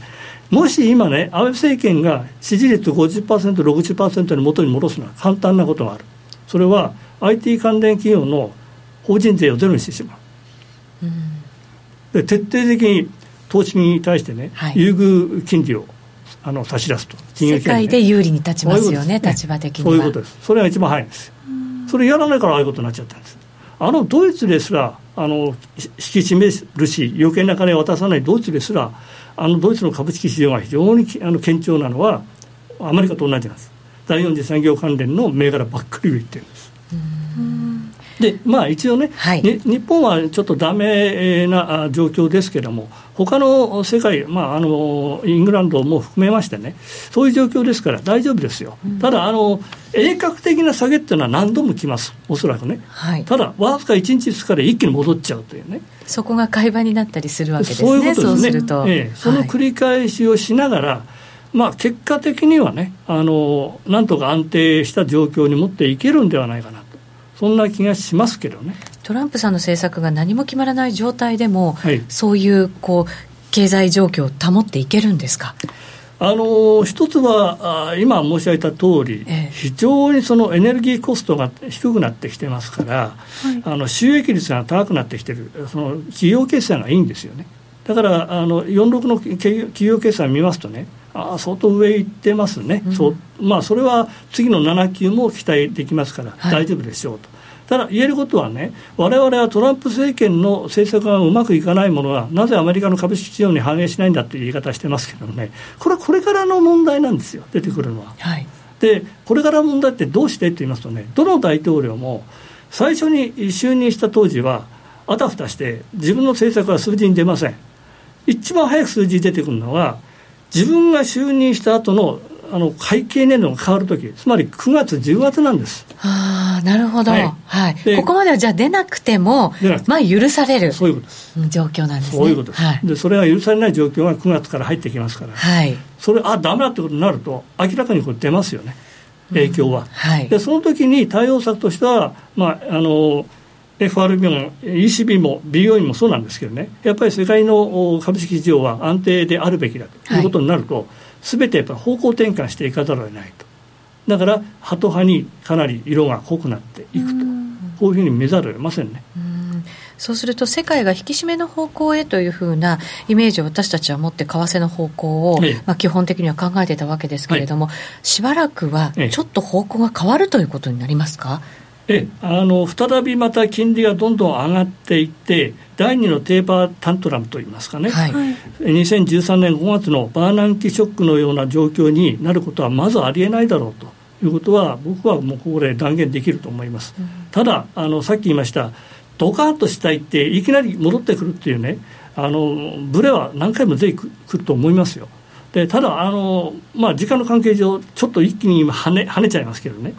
もし今ね安倍政権が支持率 50%60% の元に戻すのは簡単なことがある。それは IT 関連企業の法人税をゼロにしてしまう、うん、で徹底的に投資に対してね、はい、優遇金利をあの差し出すと。世界で有利に立ちますよね、ね立場的にそういうことです、それが一番早いんですよ、それやらないからああいうことになっちゃったんです。あのドイツですらあの引き締めるし、余計な金を渡さないドイツですら、あのドイツの株式市場が非常にあの堅調なのは、アメリカと同じなんです、第四次産業関連の銘柄ばっかり売ってるんです。でまあ、一応ね、はい、日本はちょっとだめな状況ですけれども、他の世界、まあ、あのイングランドも含めましてね、そういう状況ですから大丈夫ですよ、うん、ただあの、鋭角的な下げっていうのは何度も来ます、おそらくね、はい、ただ、わずか1日、2日で一気に戻っちゃうというね。そこが買い場になったりするわけですね、そういうことですね、そええ、その繰り返しをしながら、はいまあ、結果的にはねあの、なんとか安定した状況に持っていけるんではないかなと、そんな気がしますけどね。トランプさんの政策が何も決まらない状態でも、はい、そういうこう経済状況を保っていけるんですか？あの一つはあ今申し上げた通り、ええ、非常にそのエネルギーコストが低くなってきてますから、はい、あの収益率が高くなってきてるその企業決算がいいんですよね。だからあの46の企業決算見ますとねあ相当上行ってますね、うん、そうまあ、それは次の7級も期待できますから大丈夫でしょうと。はいただ言えることはね、われわれはトランプ政権の政策がうまくいかないものは、なぜアメリカの株式市場に反映しないんだという言い方してますけどね、これはこれからの問題なんですよ、出てくるのは。はい、で、これからの問題ってどうしてって言いますとね、どの大統領も最初に就任した当時は、あたふたして自分の政策は数字に出ません。一番早く数字出てくるのは、自分が就任した後のあの会計年度が変わるとき、つまり9月、10月なんです。ああ、なるほど、はい、はい、ここまではじゃあ出なくても、まあ、許される。そういうことです。状況なんですね。そういうことです、はい、でそれが許されない状況が9月から入ってきますから、はい、それ、あだめだってことになると、明らかにこれ出ますよね、影響は。うん、はい、でその時に対応策としては、まああの FRB も ECB も BOE もそうなんですけどね、やっぱり世界の株式市場は安定であるべきだということになると、はいすべてやっぱ方向転換していかざるを得ないと。だからハト派にかなり色が濃くなっていくと。こういうふうに見ざるを得ませんね。そうすると世界が引き締めの方向へというふうなイメージを私たちは持って為替の方向を、まあ、基本的には考えていたわけですけれども、はい、しばらくはちょっと方向が変わるということになりますか、えあの再びまた金利がどんどん上がっていって、第2のテーパータントラムといいますかね、はい、2013年5月のバーナンキショックのような状況になることはまずありえないだろうということは、僕はもうここで断言できると思います。うん、ただあの、さっき言いました、ドカーンとしたいって、いきなり戻ってくるっていうね、あのブレは何回も出てくると思いますよ。でただあの、まあ、時間の関係上、ちょっと一気に今跳ね、跳ねちゃいますけどね、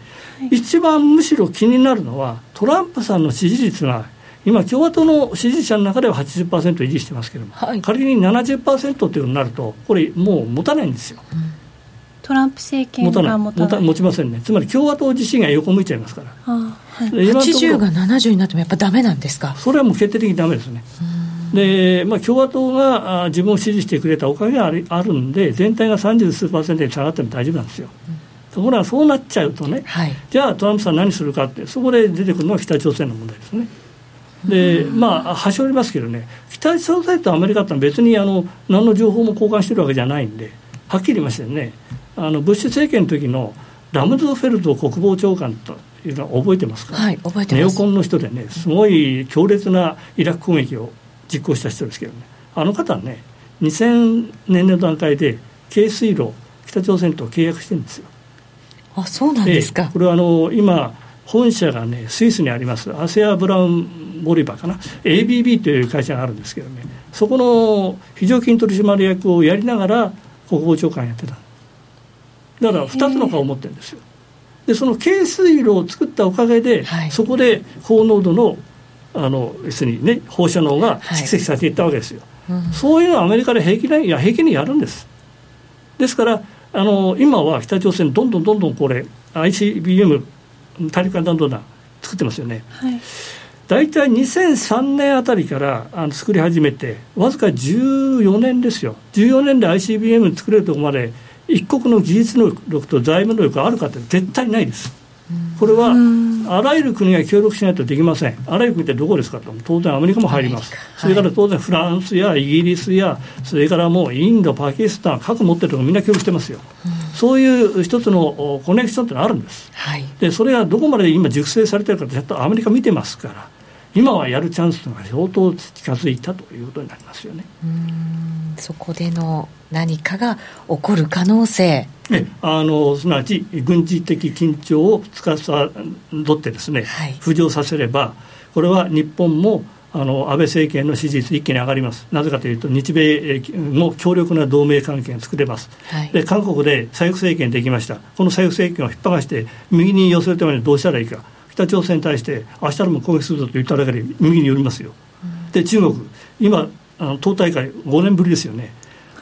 一番むしろ気になるのは、トランプさんの支持率が、今、共和党の支持者の中では80%維持してますけれども、はい、仮に70%というになると、これ、もう持たないんですよ。うん、トランプ政権が持たない。持ちませんね、つまり共和党自身が横向いちゃいますから、はい、80が70になってもやっぱだめなんですか？それはもう決定的にだめですね。でまあ、共和党が自分を支持してくれたおかげがあるんで、全体が30数パーセントに下がっても大丈夫なんですよ。ところがそうなっちゃうとね、はい、じゃあトランプさん何するかってそこで出てくるのは北朝鮮の問題ですね。でまあ端折りますけどね北朝鮮とアメリカって別にあの何の情報も交換してるわけじゃないんではっきり言いましてね。あのブッシュ政権の時のラムズフェルト国防長官というのは覚えてますか、はい、覚えてネオコンの人でねすごい強烈なイラク攻撃を実行した人ですけどね。あの方はね2000年の段階で軽水路北朝鮮と契約してるんですよあそうなんですか、これはあの今本社がねスイスにありますアセア・ブラウン・ボリバーかな。ABB という会社があるんですけどね。そこの非常勤取締役をやりながら国防長官やってた。だから2つの顔を持ってるんですよ。でその軽水炉を作ったおかげで、はい、そこで高濃度のあの要するにね放射能が蓄積されていったわけですよ、はいうん、そういうのはアメリカで平気ないや平気にやるんです。ですからあの今は北朝鮮どんどんどんどんこれ ICBM 大陸間弾道弾作ってますよね、はい、大体2003年あたりからあの作り始めてわずか14年ですよ。14年で ICBM 作れるところまで一国の技術能力と財務能力があるかって絶対ないです。これはあらゆる国が協力しないとできません、あらゆる国ってどこですかと、当然アメリカも入ります、それから当然フランスやイギリスや、それからもうインド、パキスタン、核持ってるとこみんな協力してますよ、そういう一つのコネクションってのがあるんです、でそれがどこまで今、熟成されてるかちょっとアメリカ見てますから、今はやるチャンスが相当近づいたということになりますよね。そこでの何かが起こる可能性。えあのすなわち軍事的緊張を司ってですね、はい、浮上させればこれは日本もあの安倍政権の支持率一気に上がります、なぜかというと、日米の強力な同盟関係が作れます、はい、で韓国で左翼政権できました、この左翼政権を引っ張がして、右に寄せるためにどうしたらいいか、北朝鮮に対して、明日でも攻撃するぞと言っただけで、右に寄りますよ、うん、で中国、今、あの党大会5年ぶりですよね、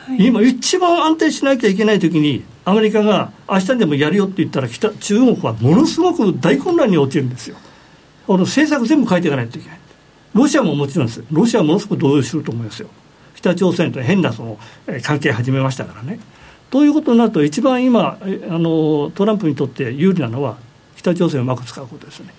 はい、今、一番安定しなきゃいけないときに、アメリカが明日でもやるよって言ったら北、中国はものすごく大混乱に陥るんですよ。この政策全部変えていかないといけない。ロシアももちろんです。ロシアはものすごく動揺すると思いますよ。北朝鮮と変なその関係始めましたからね。ということになると、一番今あの、トランプにとって有利なのは、北朝鮮をうまく使うことですね。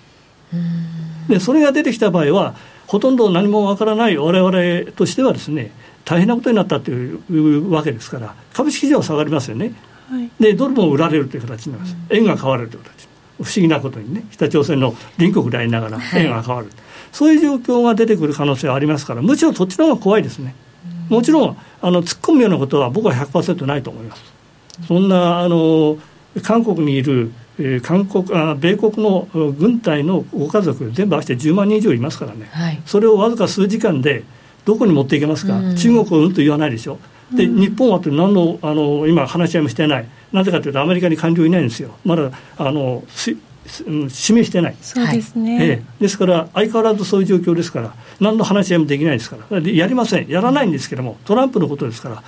でそれが出てきた場合は、ほとんど何もわからない我々としてはですね、大変なことになったというわけですから、株式市場は下がりますよね。はい、でドルも売られるという形になります、円が買われるという形。不思議なことにね。北朝鮮の隣国でありながら円が買われる、はい、そういう状況が出てくる可能性はありますからむしろそっちの方が怖いですね、もちろんあの突っ込むようなことは僕は100%ないと思います。そんなあの韓国にいる韓国あ米国の軍隊のご家族全部合わせて10万人以上いますからね、はい、それをわずか数時間でどこに持っていけますか、中国をうんと言わないでしょ。で日本はって何のあの今、話し合いもしてない、なぜかというと、アメリカに官僚いないんですよ、まだあの指名してない、そうですね、ええ、ですから、相変わらずそういう状況ですから、何の話し合いもできないですから、やりません、やらないんですけども、トランプのことですから、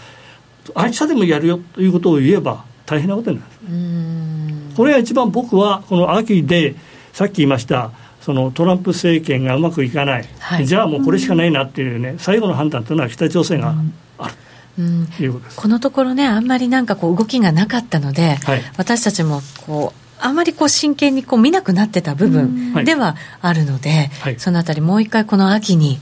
明日でもやるよということを言えば、大変なことになる。これが一番僕は、この秋で、さっき言いました、そのトランプ政権がうまくいかない、はい、じゃあもうこれしかないなっていうね、最後の判断というのは北朝鮮がある。うん、このところね、あんまりなんかこう動きがなかったので、はい、私たちもこうあまりこう真剣にこう見なくなってた部分ではあるので、はい、そのあたりもう一回この秋に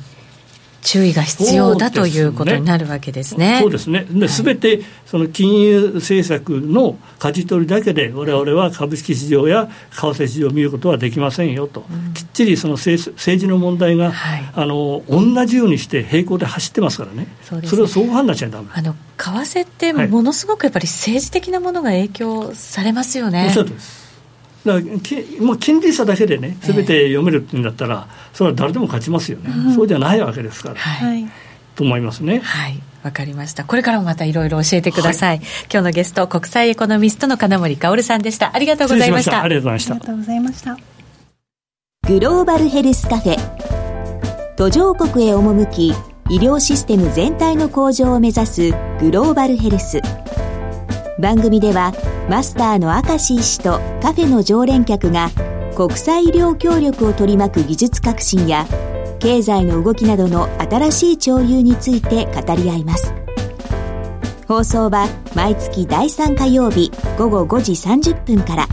注意が必要だということになるわけですね。そうですね。すべ、てその金融政策の舵取りだけで我々は株式市場や為替市場を見ることはできませんよと、うん、きっちりその政治の問題が、はい、あの同じようにして並行で走ってますからね。そねそれを相互判断しちゃだめ。あの為替ってものすごくやっぱり政治的なものが影響されますよね。おっしゃるとです。だきもう金利差だけでね、すべて読めるっていうんだったら、それは誰でも勝ちますよね、うん、そうじゃないわけですから、はい、と思いますね。はいわかりました。これからもまたいろいろ教えてくださいはい、今日のゲスト、国際エコノミストの金森薫さんでした。ありがとうございました。ありがとうございました。ありがとうございました。グローバルヘルスカフェ。途上国へ赴き、医療システム全体の向上を目指すグローバルヘルス。番組では、マスターの明石医師とカフェの常連客が国際医療協力を取り巻く技術革新や経済の動きなどの新しい潮流について語り合います。放送は毎月第3火曜日午後5時30分から。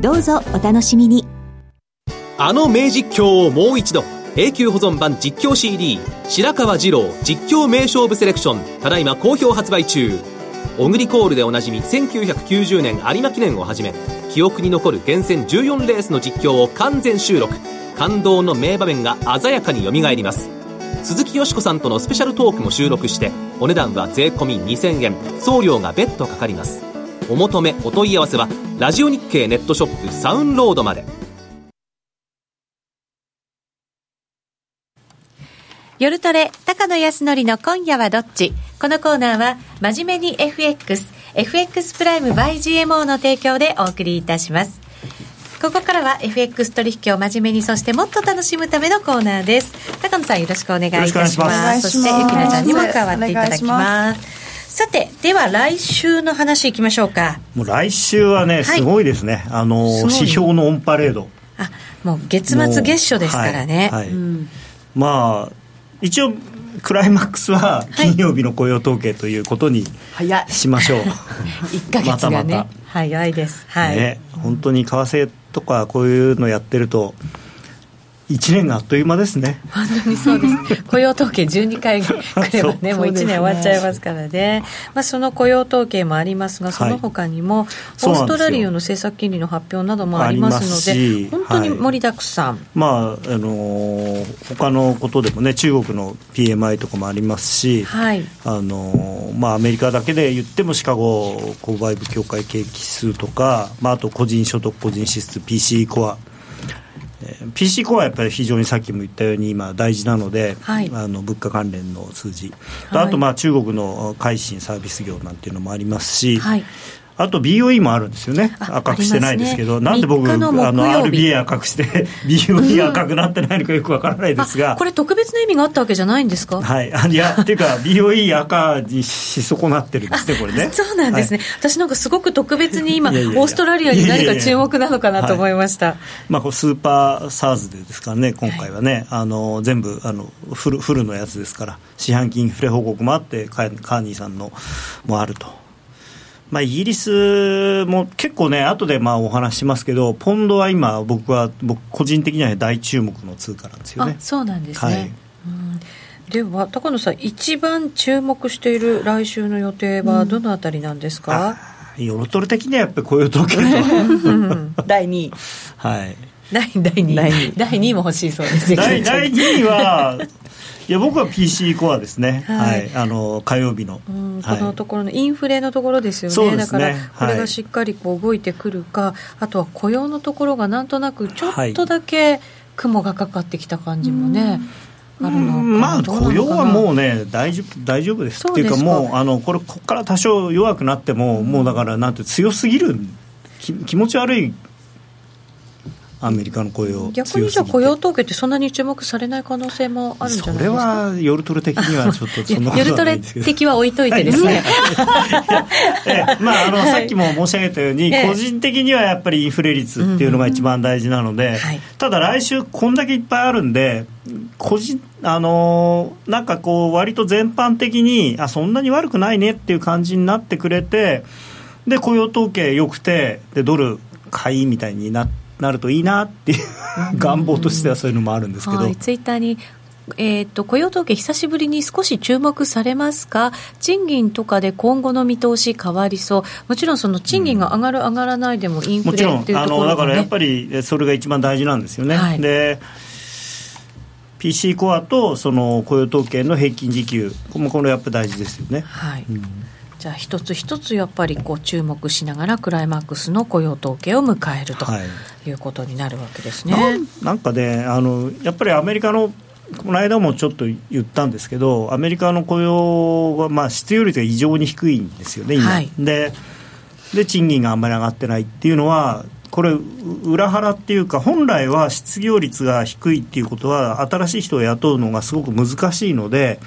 どうぞお楽しみに。あの名実況をもう一度。永久保存版実況 CD 白川二郎実況名勝負セレクション。ただいま好評発売中。オグリコールでおなじみ1990年有馬記念をはじめ記憶に残る厳選14レースの実況を完全収録。感動の名場面が鮮やかによみがえります。鈴木よしこさんとのスペシャルトークも収録してお値段は税込2000円。送料が別途かかります。お求めお問い合わせはラジオ日経ネットショップサウンロードまで。夜トレ、高野康則の今夜はどっち？このコーナーは、真面目に FX、FX プライム by GMO の提供でお送りいたします。ここからは FX 取引を真面目にそしてもっと楽しむためのコーナーです。高野さんよろしくお願いいたします。そしてゆきなちゃんにも加わっていただきます。さてでは来週の話いきましょうか。もう来週はね、すごいですね。あの指標のオンパレード。あもう月末月初ですからね、はい。はい。うん、まあ一応クライマックスは金曜日の雇用統計ということにしましょう、はい、1か月がね、またまた。早いです、はい、ね、本当に為替とかこういうのやってると1年があっという間ですね。本当にそうです 雇用統計12回くればねもう1年終わっちゃいますからね。まあ、その雇用統計もあります。がその他にも、はい、オーストラリアの政策金利の発表などもありますので本当に盛りだくさん、はい、まああのー、他のことでもね中国の PMI とかもありますし、はい、あのー、まあ、アメリカだけで言ってもシカゴ購買部協会景気指数とか、まあ、あと個人所得個人支出 PC コア PC コアはやっぱり非常にさっきも言ったように今大事なので、はい、あの物価関連の数字、はい、あとまあ中国の改新サービス業なんていうのもありますし、はい、あと BOE もあるんですよね、赤くしてないですけど、ね、なんで僕、あの RBA 赤くして、BOE 赤くなってないのかよくわからないですが、これ、特別な意味があったわけじゃないんですか、はい、いや、っていうか、BOE 赤にし損なってるんですね、これね。そうなんですね、はい、私なんかすごく特別に今、オーストラリアに何か注目なのかなと思いました。まあ、スーパー SARS でですからね、今回はね、はい、あの全部あのフル、フルのやつですから、四半期インフレ報告もあって、カーニーさんのもあると。まあ、イギリスも結構ね、後でまあお話しますけど、ポンドは今、僕は僕個人的には大注目の通貨なんですよね。そうなんですね、はい、では高野さん、一番注目している来週の予定はどのあたりなんですか、うん、ヨロトル的にはやっぱり雇用統計と、第2位。はい。第第2位。第2位。も欲しいそうです第第2位はいや僕は PC コアですね、はい、はい、あの火曜日の、うん、このところのインフレのところですよね、ね。だからこれがしっかりこう動いてくるか、はい、あとは雇用のところがなんとなくちょっとだけ雲がかかってきた感じもね。あるのまあ雇用はもうね大丈夫大丈夫です。っていうかもうあのこれここから多少弱くなっても、もうだからなんて強すぎる気持ち悪いアメリカの雇用逆にじゃ雇用統計ってそんなに注目されない可能性もあるんじゃないですか？それは夜トレ的にはちょっとそんなこと夜トレ的は置いといてですね、ええまあ、あのさっきも申し上げたように、個人的にはやっぱりインフレ率っていうのが一番大事なので、ただ来週こんだけいっぱいあるんで個人あのなんかこう割と全般的にあそんなに悪くないねっていう感じになってくれてで雇用統計よくてでドル買いみたいになってなるといいなっていう願望としてはそういうのもあるんですけど、はい、ツイッターにえーと、雇用統計、久しぶりに少し注目されますか、賃金とかで今後の見通し変わりそう、もちろんその賃金が上がる、上がらないでも、インフレっていうところ、ね、もちろんだからやっぱりそれが一番大事なんですよね。はい、で PC コアとその雇用統計の平均時給、これやっぱり大事ですよね。はい、うんじゃあ一つ一つやっぱりこう注目しながらクライマックスの雇用統計を迎えるとい。うことになるわけですね。はい、なんかねあのやっぱりアメリカのこの間もちょっと言ったんですけどアメリカの雇用は、まあ、失業率が異常に低いんですよね今、はい、でで賃金があんまり上がってないっていうのはこれ裏腹っていうか本来は失業率が低いっていうことは新しい人を雇うのがすごく難しいので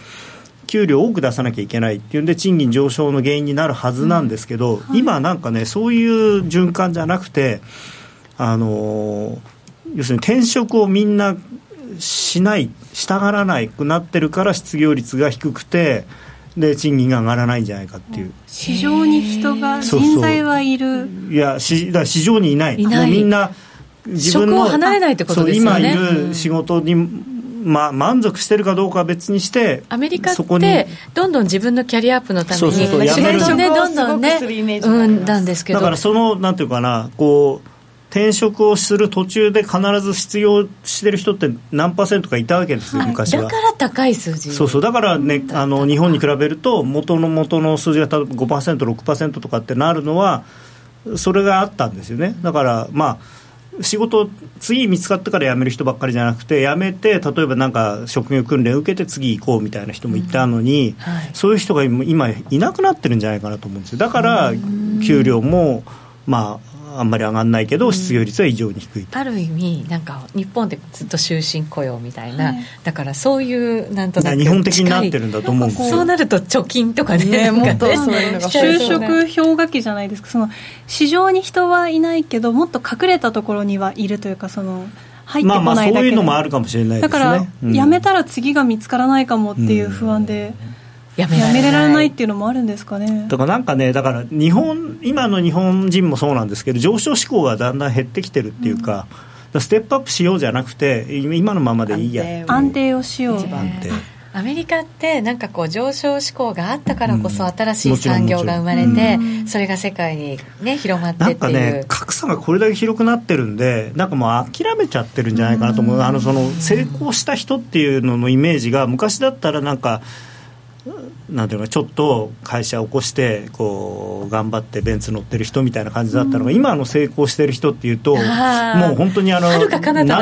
給料多く出さなきゃいけないっていうんで賃金上昇の原因になるはずなんですけど、うん。はい、今なんかねそういう循環じゃなくてあの要するに転職をみんなしないしたがらないくなってるから失業率が低くてで賃金が上がらないんじゃないかっていう。市場に人が人材はいる。いやしだ市場にいない。いない。もうみんな自分の職を離れないってことですよね。今いる仕事に、まあ、満足してるかどうかは別にしてアメリカっそこに。てどんどん自分のキャリアアップのためにそうそうそう仕事をねどんどんねうんだんですけど。だからそのなんていうかなこう転職をする途中で必ず失業してる人って何パーセントかいたわけですよ、はい。昔は。だから高い数字。そうそうだからねあの日本に比べると元の元の数字が例えば 5%6% とかってなるのはそれがあったんですよね。だからまあ仕事次見つかってから辞める人ばっかりじゃなくて辞めて例えばなんか職業訓練を受けて次行こうみたいな人もいたのに、はい。そういう人が今今いなくなってるんじゃないかなと思うんですよ。だから給料もまああんまり上がらないけど失業率は異常に低いと。ある意味なんか日本でずっと終身雇用みたいな、はい。だからそういうなんとなく日本的になってるんだと思う。んですよそうなると貯金とかねねなんかもっとそういうのが就職氷河期じゃないですか。その市場に人はいないけどもっと隠れたところにはいるというかその入ってまあまあそういうのもあるかもしれないですね。だから、うん。辞めたら次が見つからないかもっていう不安で、や辞められないっていうのもあるんですかね。だからなんかね、だから日本、今の日本人もそうなんですけど、上昇志向がだんだん減ってきてるっていうか、だからステップアップしようじゃなくて、今のままでいいやっていう。安定をしよう。一番。アメリカってなんかこう上昇志向があったからこそうん。新しい産業が生まれて、うん。それが世界にね広まってなんかっていう。ね、格差がこれだけ広くなってるんで、なんかもう諦めちゃってるんじゃないかなと思う、あのその成功した人っていうののイメージが、昔だったらなんか、なんていうのかちょっと会社を起こしてこう頑張ってベンツ乗ってる人みたいな感じだったのが、今の成功してる人っていうともう本当にあの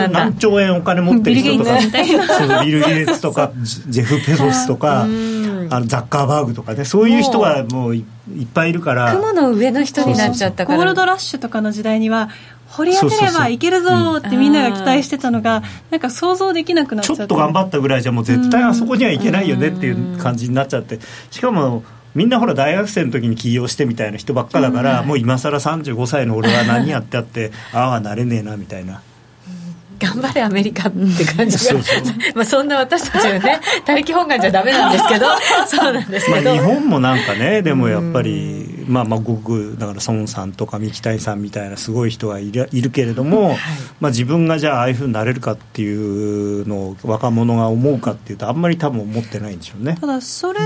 何兆円お金持ってる人とかビルゲイツみたいなそうビル・ゲイツとかジ ジェフ・ペゾスとかあのザッカーバーグとかねそういう人がもう。いいっぱいいるから雲の上の人になっちゃったから。ゴールドラッシュとかの時代には掘り当てればいけるぞーってみんなが期待してたのがなんか想像できなくなっちゃって。ちょっと頑張ったぐらいじゃもう絶対あそこにはいけないよねっていう感じになっちゃって。しかもみんなほら大学生の時に起業してみたいな人ばっかだから、もう今更35歳の俺は何やってあってああなれねえなみたいな。頑張れアメリカって感じが。まあそんな私たちはね他力本願じゃダメなんですけど。そうなんですまあけど、日本もなんかねでもやっぱりまあまあごくだから孫さんとか三木谷さんみたいなすごい人がいるいるけれども、まあ自分がじゃあああいうふうになれるかっていうのを若者が思うかっていうとあんまり多分思ってないんでしょうね。ただそれ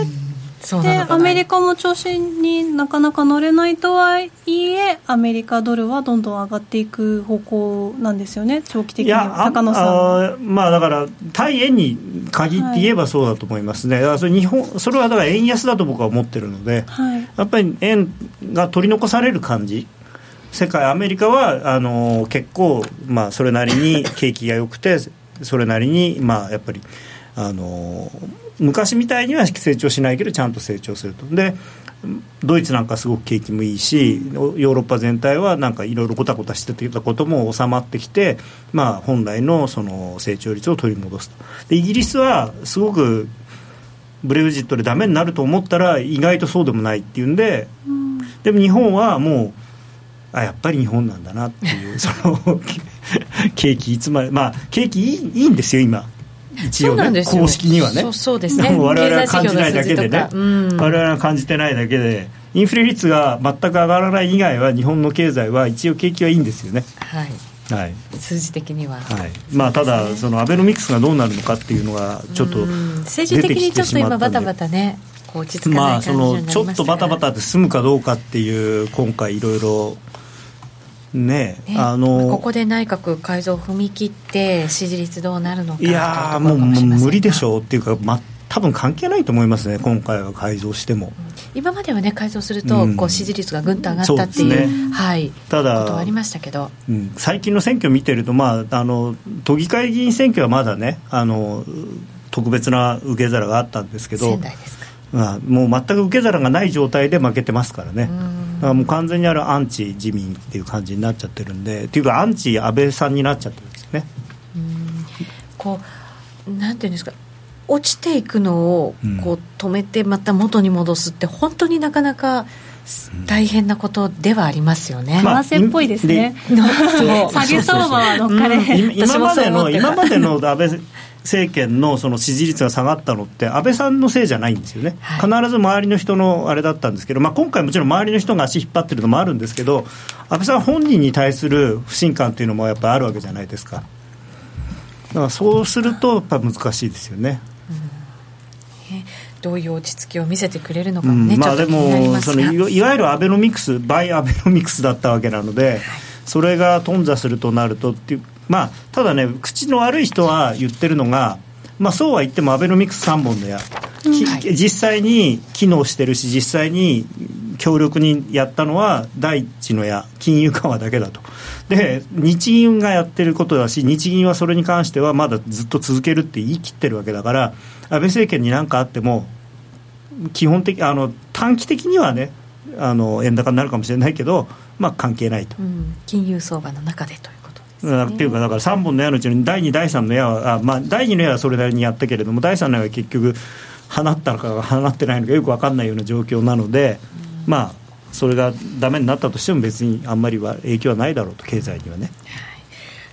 でアメリカも調子になかなか乗れないとはいえアメリカドルはどんどん上がっていく方向なんですよね。長期的には。高野さん。はあまあだから対円に限って言えばそうだと思いますね、だからそれ日本それはだから円安だと僕は思ってるのではい。やっぱり円が取り残される感じ。世界アメリカはあの結構まあそれなりに景気が良くてそれなりにまあやっぱりあの昔みたいには成長しないけどちゃんと成長すると。でドイツなんかすごく景気もいいしヨーロッパ全体はなんかいろいろごたごたしてたことも収まってきて、まあ、本来のその成長率を取り戻すと。でイギリスはすごくブレグジットでダメになると思ったら意外とそうでもないっていうんで、でも日本はもうあやっぱり日本なんだなっていうその景気いつまでまあ景気いいいいんですよ今。一そう応ねなんですよ。公式にはね。そうですね。我々は感じないだけでね。うん。我々は感じてないだけでインフレ率が全く上がらない以外は日本の経済は一応景気はいいんですよね。はい。はい、数字的には、はい、まあただそのアベノミクスがどうなるのかっていうのがちょっとうん。政治的にちょっと今バタバタね落ち着かない感じまあそのになりましたからちょっとバタバタで済むかどうかっていう今回いろいろねね。あのここで内閣改造踏み切って支持率どうなるのかいやーもうもう無理でしょうっていうか、ま、多分関係ないと思いますね今回は改造しても。今まではね改造すると、うん。こう支持率がぐんと上がったっていうそうね。はい。ただことはありましたけど。うん、最近の選挙を見てると、まあ、あの都議会議員選挙はまだねあの特別な受け皿があったんですけど仙台ですかまあ、もう全く受け皿がない状態で負けてますからね、ん。だからもう完全にあるアンチ自民っていう感じになっちゃってるんで、っていうか、アンチ安倍さんになっちゃってるんですよね。こうなんていうんですか落ちていくのをうん。こう止めてまた元に戻すって本当になかなか大変なことではありますよね、まあ為替っぽいですね。下げ相場は乗っかれ、今今までの今までの安倍政権のその支持率が下がったのって安倍さんのせいじゃないんですよね、はい。必ず周りの人のあれだったんですけど、まあ、今回もちろん周りの人が足引っ張ってるのもあるんですけど安倍さん本人に対する不信感というのもやっぱりあるわけじゃないですか。だからそうするとやっぱ難しいですよね。どういう落ち着きを見せてくれるのかうん。もね、ちょまあ、でもそのいいわゆるアベノミクスバイアベノミクスだったわけなので、それが頓挫するとなるとっていう、まあ、ただね口の悪い人は言ってるのが、まあ、そうは言ってもアベノミクス3本の矢、きはい。実際に機能してるし実際に強力にやったのは第一の矢。金融緩和だけだと。で日銀がやってることだし日銀はそれに関してはまだずっと続けるって言い切ってるわけだから安倍政権に何かあっても基本的あの短期的にはねあの円高になるかもしれないけど、まあ、関係ないと。うん。金融相場の中でということですだからっていうかだから3本の矢のうちの第2第3の矢はあ、まあ、第2の矢はそれなりにやったけれども第3の矢は結局放ったのか放ってないのかよく分かんないような状況なので、まあそれがダメになったとしても別にあんまりは影響はないだろうと経済にはね。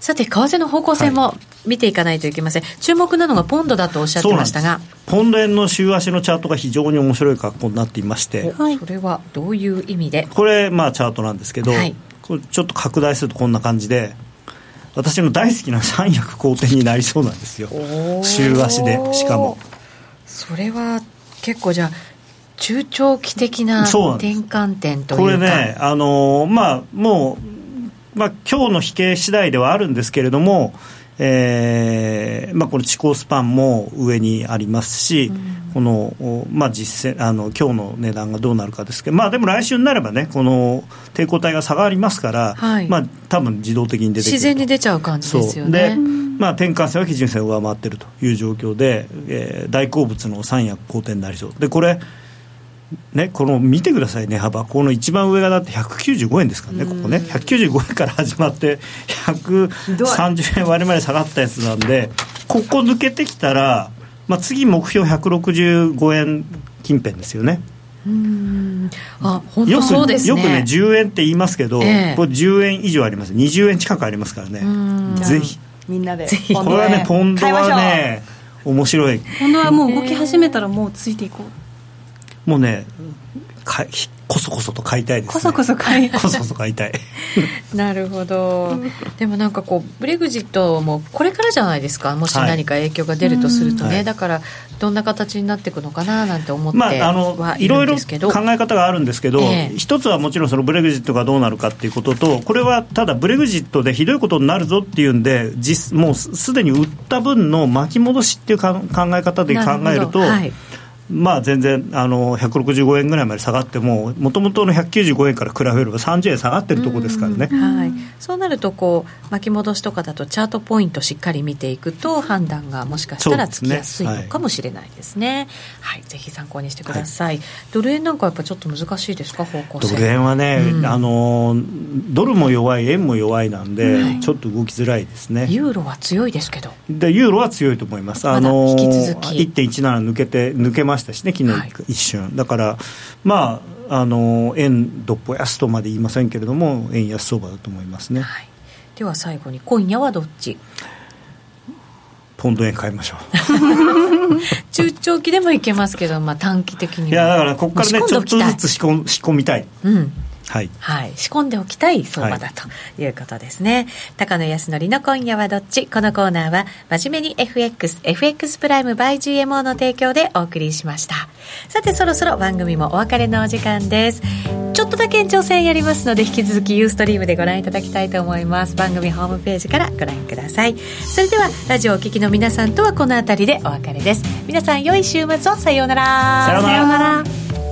さて為替の方向性も見ていかないといけません、注目なのがポンドだとおっしゃってましたが。ポンド円の週足のチャートが非常に面白い格好になっていまして、おそれはどういう意味で？これ、まあ、チャートなんですけど、はい。これちょっと拡大するとこんな感じで、私の大好きな三役好転になりそうなんですよ、週足で、しかも。それは結構じゃあ中長期的な転換点というか。これね、あのーまあ、もう、まあ今日の比形次第ではあるんですけれども、えーまあ、この地高スパンも上にありますし、この、おまあ、実践あの今日の値段がどうなるかですけど、まあ、でも来週になればね、この抵抗体が下がりますから、はい。まあ多分自動的に出てくると。自然に出ちゃう感じですよね、まあ、転換線は基準線を上回っているという状況で、えー大好物の三役好転になりそう。でこれね、この見てくださいね、幅、この一番上がだって195円ですからね、ここね、195円から始まって、130円割れまで下がったやつなんで、ここ抜けてきたら、まあ、次、目標165円近辺ですよね。うん。あ本よく当そうですね。よくね、10円って言いますけど、ええ。これ10円以上あります、20円近くありますからね、ぜひ。みんなで。これはね、ポンドはね、面白い。今度はもう動き始めたらもうついていこう。もうね、かこそこそと買いたいです、ね。こそこそ買い。こそこそ買いたい。なるほど。でもなんかこうブレグジットもこれからじゃないですか？もしはい何か影響が出るとするとね、はい。だからどんな形になっていくのかななんて思ってまあ、あのはいいろいろ考え方があるんですけど、ええ。一つはもちろんそのブレグジットがどうなるかっていうことと、これはただ、ブレグジットでひどいことになるぞっていうんで、実もうすすでに売った分の巻き戻しっていうか考え方で考えると、なほど。はいまあ、全然あの165円ぐらいまで下がっても、もともとの195円から比べれば30円下がってるところですからね。はい、そうなるとこう巻き戻しとかだとチャートポイントしっかり見ていくと判断がもしかしたらつきやすいのかもしれないですね。はい、ぜひ参考にしてください、ドル円なんかやっぱちょっと難しいですか？方向性。ドル円はね、うん。あのドルも弱い、円も弱いなんで、はい。ちょっと動きづらいですね。ユーロは強いですけど。でユーロは強いと思います、あの引き続き。1.17抜けて抜けましたしね、昨日はい一瞬、だから、まあ、あの円どっぽ安とまで言いませんけれども、円安相場だと思いますね、はい、では最後に今夜はどっち？ポンド円買いましょう。中長期でもいけますけど、まあ、短期的にいやだからここからねちょっとずつ仕込仕込みたい、うんはい、はい、仕込んでおきたい相場だということですね、高野康則の今夜はどっち？このコーナーは真面目に FXFX プライム by GMO の提供でお送りしました。さてそろそろ番組もお別れのお時間です。ちょっとだけ延長戦やりますので引き続きユーストリームでご覧いただきたいと思います。番組ホームページからご覧ください。それではラジオをお聞きの皆さんとはこの辺りでお別れです。皆さん良い週末を。さようなら。さようなら。さようなら